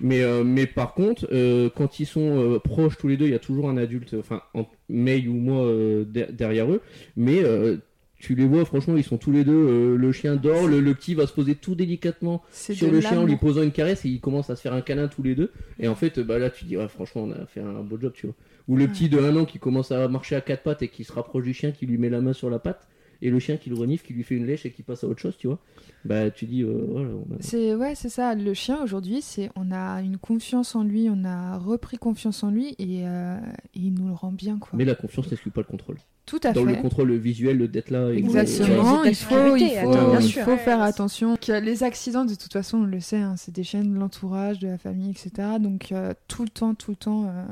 S4: Mais, euh, mais par contre, euh, quand ils sont proches tous les deux, il y a toujours un adulte, enfin, en, May ou moi der- derrière eux. Mais euh, tu les vois, franchement, ils sont tous les deux. euh, le chien dort, le, le petit va se poser tout délicatement sur le chien en lui posant une caresse et ils commencent à se faire un câlin tous les deux. Et en fait, bah là, tu dis, ouais, franchement, on a fait un beau job, tu vois. Ou le petit de un an qui commence à marcher à quatre pattes et qui se rapproche du chien, qui lui met la main sur la patte, et le chien qui le renifle, qui lui fait une lèche et qui passe à autre chose, tu vois. Bah, tu dis, euh, voilà, a-
S2: C'est ouais, c'est ça. Le chien aujourd'hui, c'est on a une confiance en lui, on a repris confiance en lui et, euh, et il nous le rend bien quoi.
S4: Mais la confiance n'exclut pas le contrôle.
S2: Tout à
S4: Dans
S2: fait.
S4: le contrôle visuel d'être là. Et
S2: Exactement, il faut, il faut,
S3: attends,
S2: il faut
S1: Ouais,
S2: faire
S1: ouais.
S2: attention. Que les accidents, de toute façon, on le sait, hein, c'est des chaînes de l'entourage, de la famille, etc. Donc euh, tout le temps, tout le temps, euh,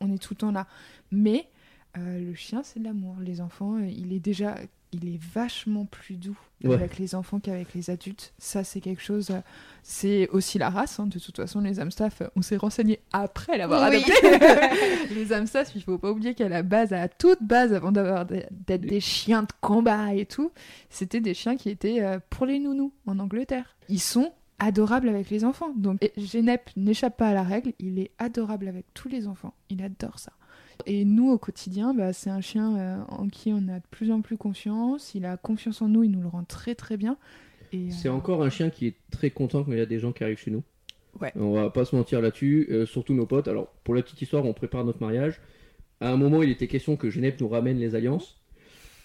S2: on est tout le temps là. Mais euh, le chien, c'est de l'amour. Les enfants, euh, il est déjà il est vachement plus doux avec les enfants qu'avec les adultes. Ça, c'est quelque chose. euh, C'est aussi la race. hein. De toute façon, les Amstaff, euh, on s'est renseigné après l'avoir
S3: Oui.
S2: adopté. (laughs) les Amstaff, il faut pas oublier qu'à la base, à la toute base, avant d'avoir des- d'être des chiens de combat et tout, c'était des chiens qui étaient euh, pour les nounous en Angleterre. Ils sont adorables avec les enfants. Donc, Genep n'échappe pas à la règle. Il est adorable avec tous les enfants. Il adore ça. Et nous, au quotidien, bah, c'est un chien euh, en qui on a de plus en plus confiance. Il a confiance en nous, il nous le rend très très bien. Et,
S4: C'est
S2: euh,
S4: encore un chien qui est très content quand il y a des gens qui arrivent chez nous.
S2: Ouais.
S4: On va pas se mentir là-dessus, euh, surtout nos potes. Alors, pour la petite histoire, on prépare notre mariage. À un moment, il était question que Genève nous ramène les alliances.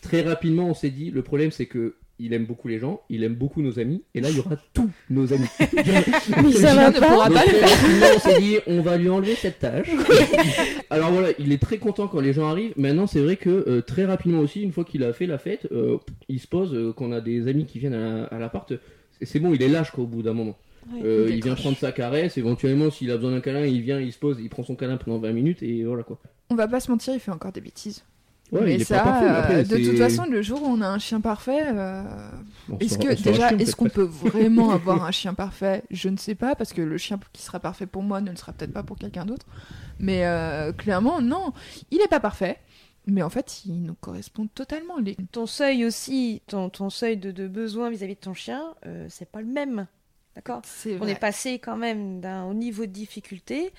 S4: Très rapidement, on s'est dit, le problème, c'est que il aime beaucoup les gens, il aime beaucoup nos amis, et là, il y aura tous nos amis. (laughs)
S3: Mais ça va
S2: ne
S3: pas.
S2: pourra
S4: Donc,
S2: pas le
S4: très
S2: faire.
S4: rapidement, on s'est dit, on va lui enlever cette tâche. (laughs) Alors voilà, il est très content quand les gens arrivent. Maintenant, c'est vrai que euh, très rapidement aussi, une fois qu'il a fait la fête, euh, il se pose, euh, qu'on a des amis qui viennent à, la- à l'appart. c'est- C'est bon, il est lâche quoi, au bout d'un moment. Euh, il vient prendre sa caresse, éventuellement s'il a besoin d'un câlin, il vient, il se pose, il prend son câlin pendant 20 minutes et voilà quoi.
S2: On va pas se mentir, il fait encore des bêtises.
S4: Ouais,
S2: mais
S4: il est
S2: ça,
S4: pas parfait, mais
S2: euh,
S4: après,
S2: de
S4: c'est-
S2: toute façon, le jour où on a un chien parfait, euh, est-ce que déjà, est-ce qu'on peut (laughs) vraiment avoir un chien parfait? Je ne sais pas, parce que le chien qui sera parfait pour moi ne le sera peut-être pas pour quelqu'un d'autre. Mais euh, clairement, non, il n'est pas parfait. Mais en fait, il nous correspond totalement. Les...
S3: Ton seuil aussi, ton, ton seuil de, de besoin vis-à-vis de ton chien, euh, c'est pas le même. D'accord On est passé quand même d'un haut niveau de difficulté.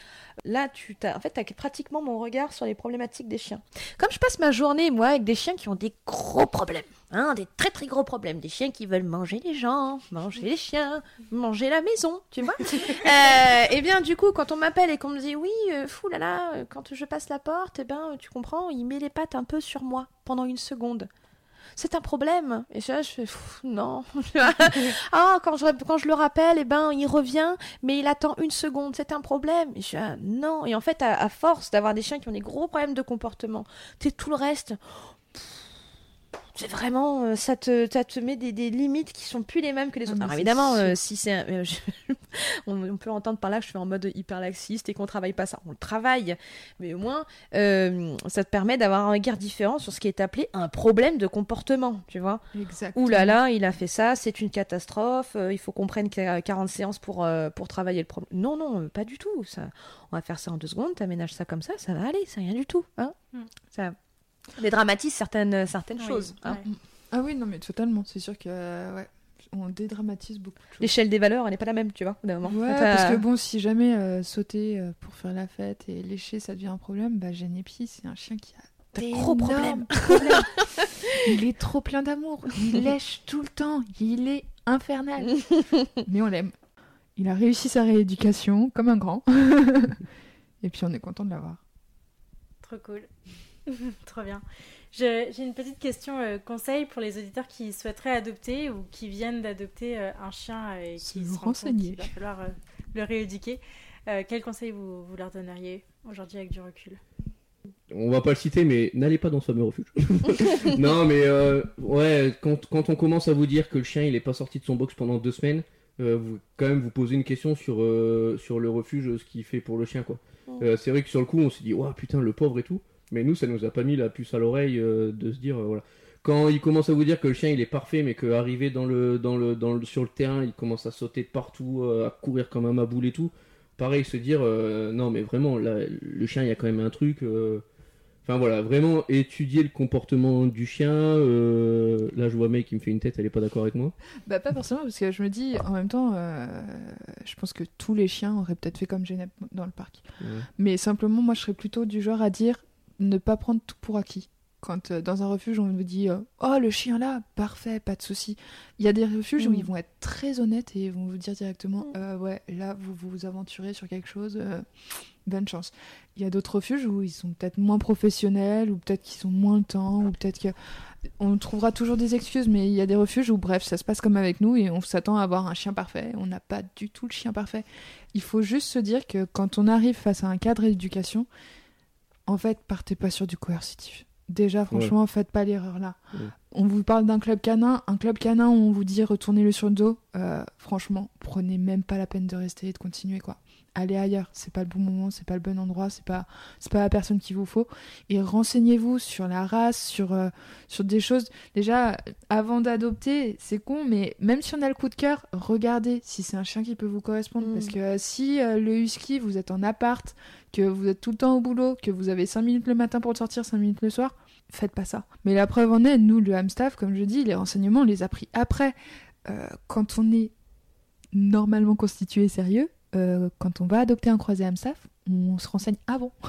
S3: Là, tu as, en fait, as pratiquement mon regard sur les problématiques des chiens. Comme je passe ma journée, moi, avec des chiens qui ont des gros problèmes, hein, des très très gros problèmes, des chiens qui veulent manger les gens, manger les chiens, manger la maison, tu vois. (laughs) euh, et bien, du coup, quand on m'appelle et qu'on me dit oui, euh, fou là là, euh, quand je passe la porte, eh ben, tu comprends, il met les pattes un peu sur moi pendant une seconde. C'est un problème. Et là, je fais pff, non. (laughs) ah, quand je, quand je le rappelle, eh ben, il revient, mais il attend une seconde. C'est un problème. Et je suis ah, non. Et en fait, à, à force d'avoir des chiens qui ont des gros problèmes de comportement, tu tout le reste. C'est vraiment, euh, ça te, ça te met des, des limites qui sont plus les mêmes que les
S2: Ah,
S3: autres. Alors évidemment, euh, si c'est, un- euh, je- (laughs) on, on peut entendre par là que je suis en mode hyper laxiste et qu'on travaille pas ça. On le travaille, mais au moins, euh, ça te permet d'avoir un regard différent sur ce qui est appelé un problème de comportement, tu vois.
S2: Exactement.
S3: Ouh là là, il a fait ça, c'est une catastrophe, euh, il faut qu'on prenne qu- 40 séances pour, euh, pour travailler le problème. Non, non, euh, pas du tout. Ça, on va faire ça en deux secondes, t'aménages ça comme ça, ça va aller, c'est rien du tout. Hein
S1: Mm.
S3: ça dédramatise certaines, certaines
S1: Oui,
S3: choses. hein.
S2: Ah oui, non, mais totalement. C'est sûr que, euh, ouais, on dédramatise beaucoup de.
S3: L'échelle des valeurs, elle n'est pas la même, tu vois, d'un moment.
S2: Ouais, parce que bon, si jamais euh, sauter euh, pour faire la fête et lécher, ça devient un problème, bah Genepi, c'est un chien qui a
S3: Des gros
S2: d'énormes problèmes. il est trop plein d'amour, il (laughs) lèche tout le temps, il est infernal. (laughs) Mais on l'aime. Il a réussi sa rééducation comme un grand. (laughs) et puis on est content de l'avoir.
S1: Trop cool. Trop bien. J'ai une petite question euh, conseil pour les auditeurs qui souhaiteraient adopter ou qui viennent d'adopter euh, un chien euh, et qui compte
S2: renseigner.
S1: qu'il va falloir euh, le rééduquer. Euh, quel conseil vous, vous leur donneriez aujourd'hui avec du recul?
S4: On va pas le citer, mais n'allez pas dans ce fameux refuge. (laughs) (laughs) non, mais euh, ouais, quand, quand on commence à vous dire que le chien il est pas sorti de son box pendant deux semaines, euh, vous quand même vous posez une question sur, euh, sur le refuge, ce qu'il fait pour le chien quoi. Euh, c'est vrai que sur le coup on s'est dit, ouais putain le pauvre et tout, mais nous ça nous a pas mis la puce à l'oreille euh, de se dire, euh, voilà. Quand il commence à vous dire que le chien il est parfait, mais qu'arrivé dans le, dans le, dans le, sur le terrain, il commence à sauter de partout, euh, à courir comme un maboule et tout, pareil, se dire, non mais vraiment, là, le chien il y a quand même un truc. Enfin voilà, vraiment étudier le comportement du chien. euh, Là, je vois May qui me fait une tête, elle est pas d'accord avec moi.
S2: Bah pas forcément, parce que je me dis, en même temps, euh, je pense que tous les chiens auraient peut-être fait comme Genep dans le parc. Mais simplement, moi, je serais plutôt du genre à dire ne pas prendre tout pour acquis. Quand euh, dans un refuge, on vous dit euh, Oh, le chien là, parfait, pas de souci. Il y a des refuges où
S3: Mm.
S2: ils vont être très honnêtes et ils vont vous dire directement
S3: Mm.
S2: Euh, Ouais, là, vous vous aventurez sur quelque chose, bonne chance. Il y a d'autres refuges où ils sont peut-être moins professionnels, ou peut-être qu'ils ont moins le temps, ou peut-être que. On trouvera toujours des excuses, mais il y a des refuges où, bref, ça se passe comme avec nous et on s'attend à avoir un chien parfait. On n'a pas du tout le chien parfait. Il faut juste se dire que quand on arrive face à un cadre d'éducation, en fait, partez pas sur du coercitif. Déjà, franchement, faites pas l'erreur là.
S4: Ouais.
S2: On vous parle d'un club canin, un club canin où on vous dit retournez-le sur le dos. euh, franchement, prenez même pas la peine de rester et de continuer quoi. Allez ailleurs. C'est pas le bon moment, c'est pas le bon endroit, c'est pas, c'est pas la personne qu'il vous faut. Et renseignez-vous sur la race, sur, euh, sur des choses. Déjà, avant d'adopter, c'est con, mais même si on a le coup de cœur, regardez si c'est un chien qui peut vous correspondre.
S3: Mm.
S2: Parce que euh, si euh, le husky, vous êtes en appart, que vous êtes tout le temps au boulot, que vous avez 5 minutes le matin pour le sortir, 5 minutes le soir, faites pas ça. Mais la preuve en est, nous, le hamstaff, comme je dis, les renseignements, on les a pris après. Quand on est normalement constitué et sérieux, euh, quand on va adopter un croisé hamstaff, on se renseigne avant (laughs)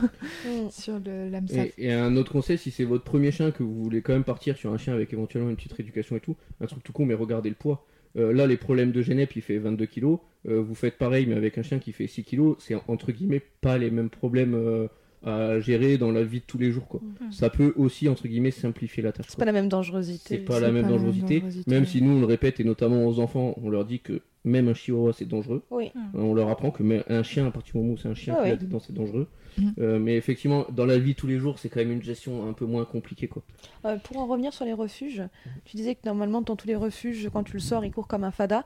S3: Mm.
S2: sur le l'hamstaff.
S4: Et, et un autre conseil, si c'est votre premier chien, que vous voulez quand même partir sur un chien avec éventuellement une petite rééducation et tout, un truc tout con, mais regardez le poids. Euh, là, les problèmes de Genep, il fait 22 kg. vous faites pareil, mais avec un chien qui fait 6 kg, c'est entre guillemets pas les mêmes problèmes euh, à gérer dans la vie de tous les jours. Quoi.
S1: Mhm.
S4: Ça peut aussi, entre guillemets, simplifier la tâche.
S3: C'est pas la même dangerosité.
S4: C'est pas la même
S2: pas la même
S4: dangerosité,
S2: dangerosité.
S4: même si nous on le répète, et notamment aux enfants, on leur dit que même un chihuahua c'est dangereux.
S3: Oui.
S4: On leur apprend que même un chien, à partir du moment où c'est un chien
S3: Ah
S4: qui a
S3: oui.
S4: des dents, c'est dangereux.
S2: Mhm.
S4: Euh, mais effectivement, dans la vie de tous les jours, c'est quand même une gestion un peu moins compliquée. Quoi.
S3: Euh, pour en revenir sur les refuges, tu disais que normalement dans tous les refuges, quand tu le sors, il court comme un fada.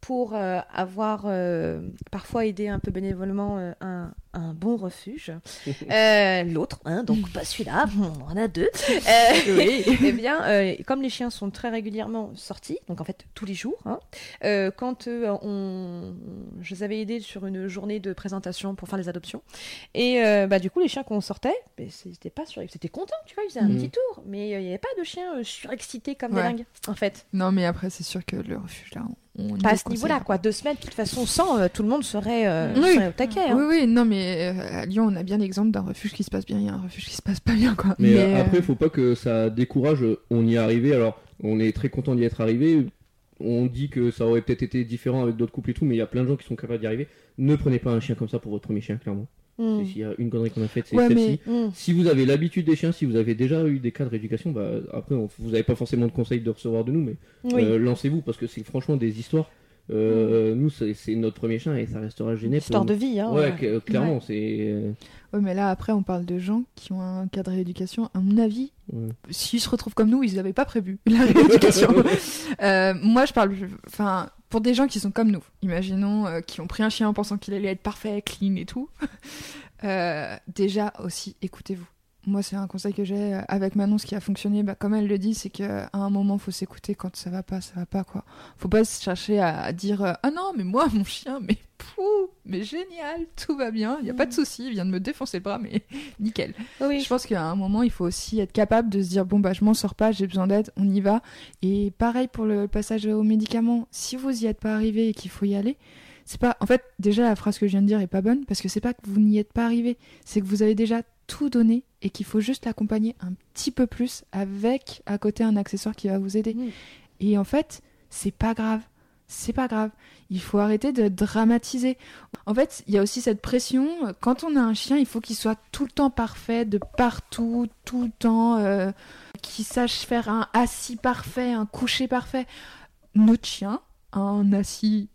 S3: Pour euh, avoir euh, parfois aidé un peu bénévolement euh, un, un bon refuge, (laughs) l'autre, hein, donc pas celui-là, on en a deux. Euh, (laughs) eh bien, comme les chiens sont très régulièrement sortis, donc en fait tous les jours, hein, quand on, je les avais aidés sur une journée de présentation pour faire les adoptions, et bah, du coup les chiens qu'on sortait, ben, c'était pas sur, c'était content, tu vois, ils faisaient un
S4: Mhm.
S3: petit tour, mais il n'y avait pas de chiens surexcités comme
S2: Ouais.
S3: des dingues, en fait.
S2: Non, mais après, c'est sûr que le refuge, là, on, on
S3: Pas à ce niveau-là, quoi. Deux semaines, de toute façon, sans, euh, tout le monde serait, euh,
S2: Oui.
S3: serait au taquet. hein.
S2: Oui, oui, non, mais euh, à Lyon, on a bien l'exemple d'un refuge qui se passe bien et un refuge qui se passe pas bien, quoi.
S4: Mais, euh, après, faut pas que ça décourage. On y est arrivé. Alors, on est très content d'y être arrivé. On dit que ça aurait peut-être été différent avec d'autres couples et tout, mais il y a plein de gens qui sont capables d'y arriver. Ne prenez pas un chien comme ça pour votre premier chien, clairement.
S3: Mm.
S4: Et S'il y a une connerie qu'on a faite, c'est
S2: Ouais,
S4: celle-ci.
S2: mais-
S3: Mm.
S4: Si vous avez l'habitude des chiens, si vous avez déjà eu des cas de rééducation, bah, après, on- vous n'avez pas forcément de conseils de recevoir de nous, mais
S3: Oui.
S4: euh, lancez-vous parce que c'est franchement des histoires. Euh, Nous, c'est notre premier chien et ça restera gêné.
S3: Histoire de vie, hein.
S4: Ouais, clairement, c'est. euh,
S2: Ouais, mais là, après, on parle de gens qui ont un cadre de rééducation. À mon avis,
S4: ouais.
S2: s'ils se retrouvent comme nous, ils n'avaient pas prévu (laughs) la rééducation. (laughs) Euh, moi, je parle, enfin, pour des gens qui sont comme nous, imaginons, euh, qui ont pris un chien en pensant qu'il allait être parfait, clean et tout. (laughs) Euh, déjà aussi, écoutez-vous. Moi, c'est un conseil que j'ai euh, avec Manon, ce qui a fonctionné, bah, comme elle le dit, c'est qu'à un moment, faut s'écouter quand ça va pas, ça va pas, quoi. Faut pas chercher à, à dire euh, Ah non, mais moi, (laughs) mon chien, mais pou, mais génial, tout va bien, il y a pas de souci, il vient de me défoncer le bras, mais (laughs) nickel.
S3: Oui,
S2: Je pense qu'à un moment, il faut aussi être capable de se dire bon bah je m'en sors pas, j'ai besoin d'aide, on y va. Et pareil pour le passage aux médicaments, si vous y êtes pas arrivé et qu'il faut y aller, c'est pas en fait déjà la phrase que je viens de dire est pas bonne parce que c'est pas que vous n'y êtes pas arrivé, c'est que vous avez déjà tout donné et qu'il faut juste l'accompagner un petit peu plus avec à côté un accessoire qui va vous aider.
S3: Mm.
S2: Et en fait, c'est pas grave. C'est pas grave. Il faut arrêter de dramatiser. En fait, il y a aussi cette pression. Quand on a un chien, il faut qu'il soit tout le temps parfait, de partout, tout le temps, euh, qu'il sache faire un assis parfait, un coucher parfait. Notre chien a un assis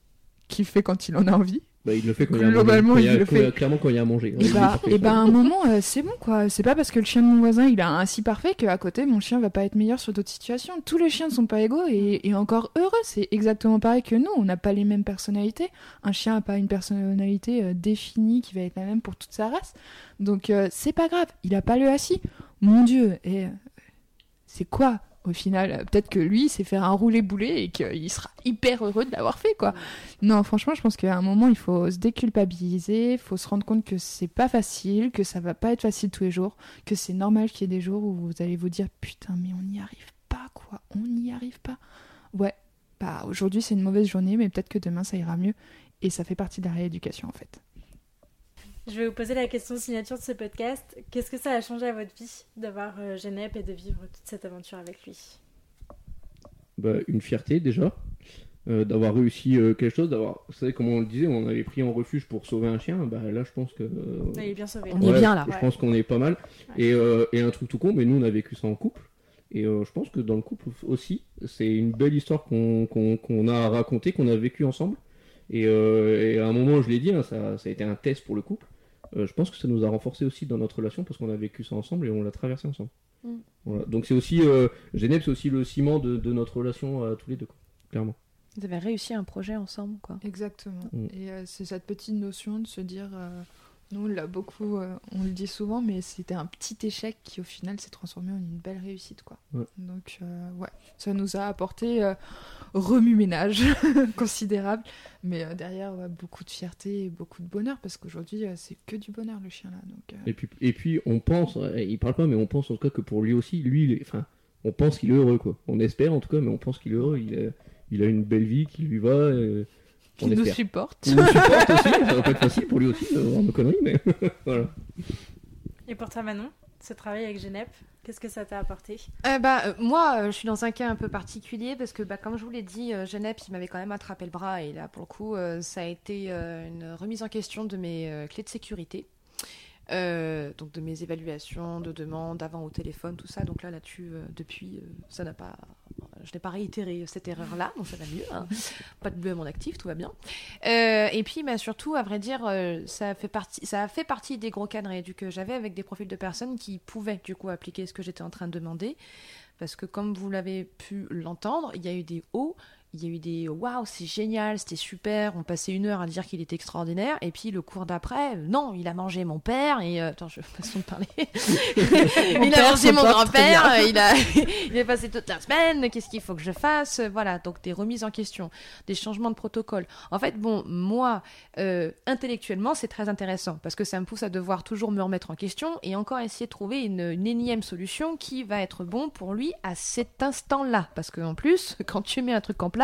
S2: qu'il fait quand il en a envie.
S4: Bah, il le fait quand il y a à
S2: il
S4: y a-
S2: le
S4: quand
S2: fait.
S4: Clairement, quand il y a à manger.
S2: Et
S4: Ouais,
S2: bah,
S4: est
S2: et bah, à un moment, euh, c'est bon quoi. C'est pas parce que le chien de mon voisin il a un assis parfait qu'à côté mon chien va pas être meilleur sur d'autres situations. Tous les chiens ne sont pas égaux et, et encore heureux. C'est exactement pareil que nous. On n'a pas les mêmes personnalités. Un chien n'a pas une personnalité euh, définie qui va être la même pour toute sa race. Donc euh, c'est pas grave. Il a pas le assis. Mon Dieu. Et euh, c'est quoi au final Peut-être que lui c'est faire un roulé boulet et qu'il sera hyper heureux de l'avoir fait quoi. Non, franchement, je pense qu'à un moment, il faut se déculpabiliser, il faut se rendre compte que c'est pas facile, que ça va pas être facile tous les jours, que c'est normal qu'il y ait des jours où vous allez vous dire putain, mais on n'y arrive pas, quoi, on n'y arrive pas. Ouais, bah aujourd'hui c'est une mauvaise journée, mais peut-être que demain ça ira mieux, et ça fait partie de la rééducation en fait.
S1: Je vais vous poser la question signature de ce podcast. Qu'est-ce que ça a changé à votre vie d'avoir euh, Genep et de vivre toute cette aventure avec lui?
S4: Bah, une fierté déjà euh, d'avoir réussi euh, quelque chose d'avoir vous savez comme on le disait on avait pris en refuge pour sauver un chien bah là je pense que euh,
S1: Il est bien sauvé.
S3: On est bien, là.
S4: je pense qu'on est pas mal
S1: Ouais.
S4: et, euh, et un truc tout con mais nous on a vécu ça en couple et euh, je pense que dans le couple aussi c'est une belle histoire qu'on qu'on- qu'on a racontée qu'on a vécu ensemble et, euh, et à un moment je l'ai dit hein, ça, ça a été un test pour le couple Euh, je pense que ça nous a renforcé aussi dans notre relation parce qu'on a vécu ça ensemble et on l'a traversé ensemble
S3: Mm.
S4: voilà. donc c'est aussi euh, Genève c'est aussi le ciment de, de notre relation à tous les deux quoi, clairement
S3: Vous avez réussi un projet ensemble, quoi.
S2: Exactement.
S4: Mm.
S2: Et euh, c'est cette petite notion de se dire, euh, nous on l'a beaucoup, euh, on le dit souvent, mais c'était un petit échec qui au final s'est transformé en une belle réussite, quoi.
S4: Ouais.
S2: Donc euh, ouais, ça nous a apporté euh, remue-ménage (laughs) considérable, mais euh, derrière ouais, beaucoup de fierté et beaucoup de bonheur parce qu'aujourd'hui c'est que du bonheur le chien là. Donc
S4: Et puis, et puis on pense, il parle pas, mais on pense en tout cas que pour lui aussi, lui, il est- enfin, on pense qu'il est heureux, quoi. On espère en tout cas, mais on pense qu'il est heureux. Il a, il a une belle vie qui lui va.
S2: Qui nous
S4: espère.
S2: supporte.
S4: Il nous supporte aussi, (laughs) ça va pas être facile pour lui aussi, de voir nos conneries, mais (laughs) voilà.
S1: Et pour toi, Manon, ce travail avec Genep, qu'est-ce que ça t'a apporté?
S3: Euh, bah, euh, moi, euh, je suis dans un cas un peu particulier parce que, bah, comme je vous l'ai dit, euh, Genep, il m'avait quand même attrapé le bras et là, pour le coup, euh, ça a été euh, une remise en question de mes euh, clés de sécurité. Euh, donc de mes évaluations, de demandes avant au téléphone, tout ça. Donc là, là-dessus, euh, depuis, euh, ça n'a pas, je n'ai pas réitéré cette erreur-là, donc ça va mieux. hein. (laughs) Pas de bleu à mon actif, tout va bien. Euh, et puis, bah, surtout, à vrai dire, euh, ça a fait partie, ça a fait partie des gros cadres que j'avais avec des profils de personnes qui pouvaient du coup appliquer ce que j'étais en train de demander. Parce que comme vous l'avez pu l'entendre, il y a eu des hauts, il y a eu des waouh, c'est génial, c'était super, on passait une heure à dire qu'il était extraordinaire, et puis le cours d'après, euh, non, il a mangé mon père, et euh, attends, je façon de parler. (laughs) il a mangé mon grand-père, euh, il a, (laughs) il est passé toute la semaine, qu'est-ce qu'il faut que je fasse Voilà, donc des remises en question, des changements de protocole. En fait, bon, moi, euh, intellectuellement, c'est très intéressant parce que ça me pousse à devoir toujours me remettre en question et encore essayer de trouver une, une énième solution qui va être bon pour lui à cet instant-là. Parce qu'en plus, (laughs) quand tu mets un truc en place,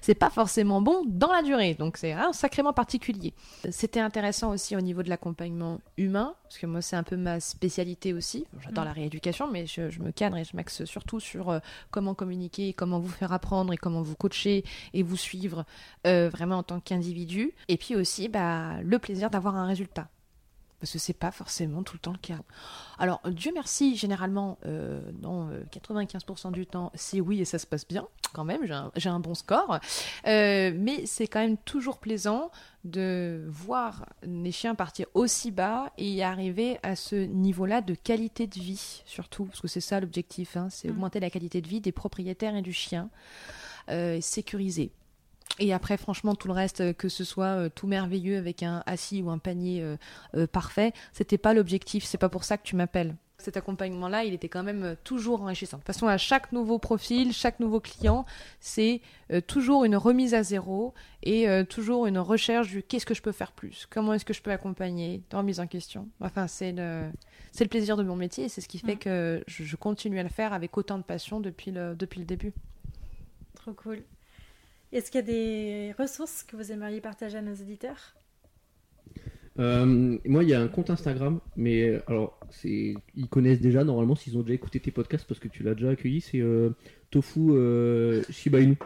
S3: c'est pas forcément bon dans la durée. Donc c'est un sacrément particulier. C'était intéressant aussi au niveau de l'accompagnement humain parce que moi, c'est un peu ma spécialité aussi. J'adore la rééducation, mais je, je me cadre et je m'axe surtout sur euh, comment communiquer, comment vous faire apprendre et comment vous coacher et vous suivre euh, vraiment en tant qu'individu. Et puis aussi bah, le plaisir d'avoir un résultat. Parce que c'est pas forcément tout le temps le cas. Alors, Dieu merci, généralement, euh, dans euh, 95% du temps, c'est oui et ça se passe bien, quand même, j'ai un, j'ai un bon score. Euh, mais c'est quand même toujours plaisant de voir les chiens partir aussi bas et arriver à ce niveau-là de qualité de vie, surtout, parce que c'est ça l'objectif, hein, c'est
S1: Mm.
S3: augmenter la qualité de vie des propriétaires et du chien, euh, sécuriser. Et après, franchement, tout le reste, euh, que ce soit euh, tout merveilleux avec un assis ou un panier euh, euh, parfait, c'était pas l'objectif. C'est pas pour ça que tu m'appelles. Cet accompagnement-là, il était quand même euh, toujours enrichissant. De toute façon, à chaque nouveau profil, chaque nouveau client, c'est toujours une remise à zéro et toujours une recherche du qu'est-ce que je peux faire plus, comment est-ce que je peux accompagner, de remise en question. Enfin, c'est le, c'est le plaisir de mon métier et c'est ce qui fait
S1: Mm.
S3: que je, je continue à le faire avec autant de passion depuis le, depuis le début.
S1: Trop cool. Est-ce qu'il y a des ressources que vous aimeriez partager à nos auditeurs
S4: Euh, moi, il y a un compte Instagram, mais euh, alors, c'est, ils connaissent déjà normalement s'ils ont déjà écouté tes podcasts parce que tu l'as déjà accueilli. C'est euh, Tofu euh, Shiba Inu.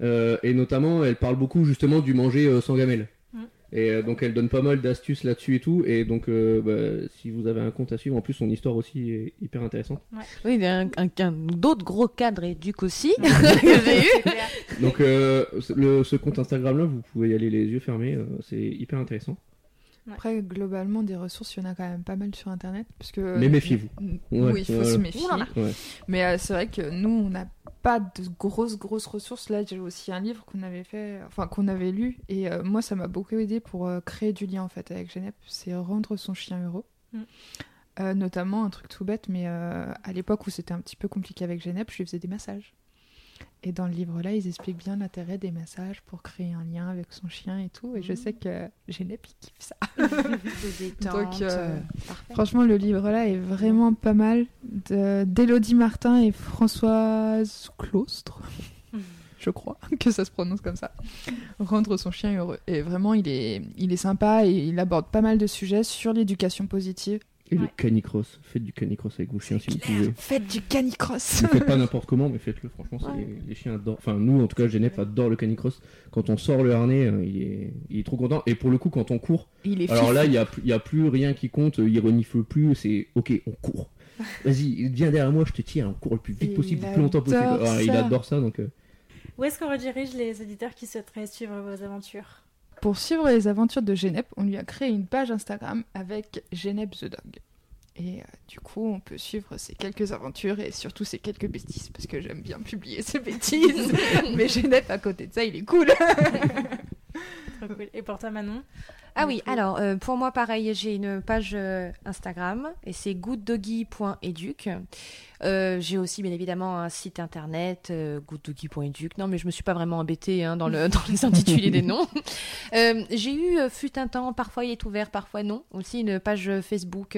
S4: Et notamment, elle parle beaucoup justement du manger sans gamelle. Et euh, donc, elle donne pas mal d'astuces là-dessus et tout. Et donc, euh, bah, si vous avez un compte à suivre, en plus, son histoire aussi est hyper intéressante.
S3: Oui, il y a un, un- un- d'autres gros cadres éduques aussi (laughs) que j'ai eu.
S4: Donc, euh, le- ce compte Instagram-là, vous pouvez y aller les yeux fermés. euh, c'est hyper intéressant.
S2: Après, globalement, des ressources, il y en a quand même pas mal sur Internet. Parce que,
S4: Mais méfiez-vous. Ouais,
S2: oui, il faut
S4: voilà.
S2: se méfier.
S4: Ouais.
S2: Mais euh, c'est vrai que nous, on n'a pas de grosses, grosses ressources. Là, j'ai aussi un livre qu'on avait fait, enfin, qu'on avait lu. Et euh, moi, ça m'a beaucoup aidé pour euh, créer du lien, en fait, avec Genep. C'est rendre son chien heureux.
S1: Mm.
S2: Euh, notamment, un truc tout bête, mais euh, à l'époque où c'était un petit peu compliqué avec Genep, je lui faisais des massages. Et dans le livre-là, ils expliquent bien l'intérêt des massages pour créer un lien avec son chien et tout. Et je sais que Genep, il kiffe ça. (laughs)
S3: Détente,
S2: Donc, euh,
S3: euh.
S2: Franchement, le livre-là est vraiment pas mal. De- D'Élodie Martin et Françoise Claustre, (laughs) je crois que ça se prononce comme ça. Rendre son chien heureux. Et vraiment, il est, il est sympa et il aborde pas mal de sujets sur l'éducation positive.
S4: Et le canicross. Faites du canicross avec vos chiens si vous pouvez.
S2: Faites du canicross
S4: Ne faites pas n'importe comment, mais faites-le. Franchement,
S3: Ouais.
S4: les chiens adorent. Enfin, nous, en tout cas, Genève adore le canicross. Quand on sort le harnais, euh, il est, il est trop content. Et pour le coup, quand on court,
S2: Il est
S4: alors
S2: fif.
S4: là, il n'y a, y a plus rien qui compte. Il renifle plus. C'est ok, on court. Vas-y, viens derrière moi, je te tire. On court le plus vite
S2: Il
S4: possible, le plus longtemps possible. Ah, il adore ça. Donc, euh,
S1: Où est-ce qu'on redirige les auditeurs qui souhaiteraient suivre vos aventures?
S2: Pour suivre les aventures de Genep, on lui a créé une page Instagram avec Genep the Dog. Et du coup, on peut suivre ces quelques aventures et surtout ces quelques bêtises, parce que j'aime bien publier ces bêtises. (laughs) Mais Genève, à côté de ça, il est cool. (laughs)
S1: Et pour toi, Manon
S3: ah oui, alors euh, pour moi pareil, j'ai une page euh, Instagram et c'est gooddoggy.educ. Euh, j'ai aussi bien évidemment un site internet gooddoggy.educ. Non mais je me suis pas vraiment embêtée hein, dans, le, (laughs) dans les intitulés des noms. j'ai eu fut un temps, parfois il est ouvert, parfois non. Aussi une page Facebook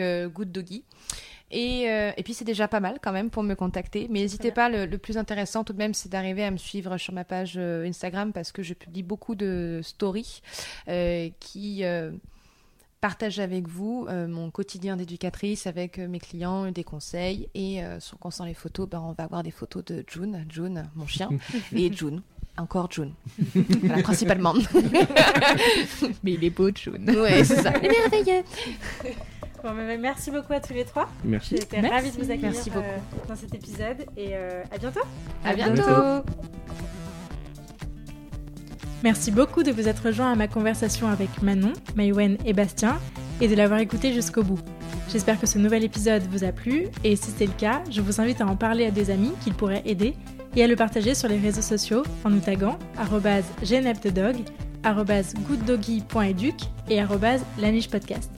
S3: gooddoggy. Euh, et, puis c'est déjà pas mal quand même pour me contacter. Mais n'hésitez pas, le, plus intéressant tout de même, c'est d'arriver à me suivre sur ma page euh, Instagram parce que je publie beaucoup de stories euh, qui partagent avec vous mon quotidien d'éducatrice avec mes clients, des conseils. Et sur concernant les photos, ben, on va avoir des photos de June, June, mon chien, (laughs) et June. Encore June. principalement. (laughs)
S2: Mais il est beau, June.
S3: Oui, c'est ça. Il est merveilleux. (laughs)
S1: Bon, merci beaucoup à tous les trois.
S4: Merci.
S1: J'étais ravie de vous accueillir merci beaucoup. Euh, dans cet épisode et euh, à bientôt.
S3: À, bientôt.
S1: Merci beaucoup de vous être rejoint à ma conversation avec Manon, Maïwen et Bastien et de l'avoir écouté jusqu'au bout. J'espère que ce nouvel épisode vous a plu et si c'est le cas, je vous invite à en parler à des amis qu'il pourrait aider et à le partager sur les réseaux sociaux en nous taguant @geneptedog, gooddoggy.educ et @lanichepodcast.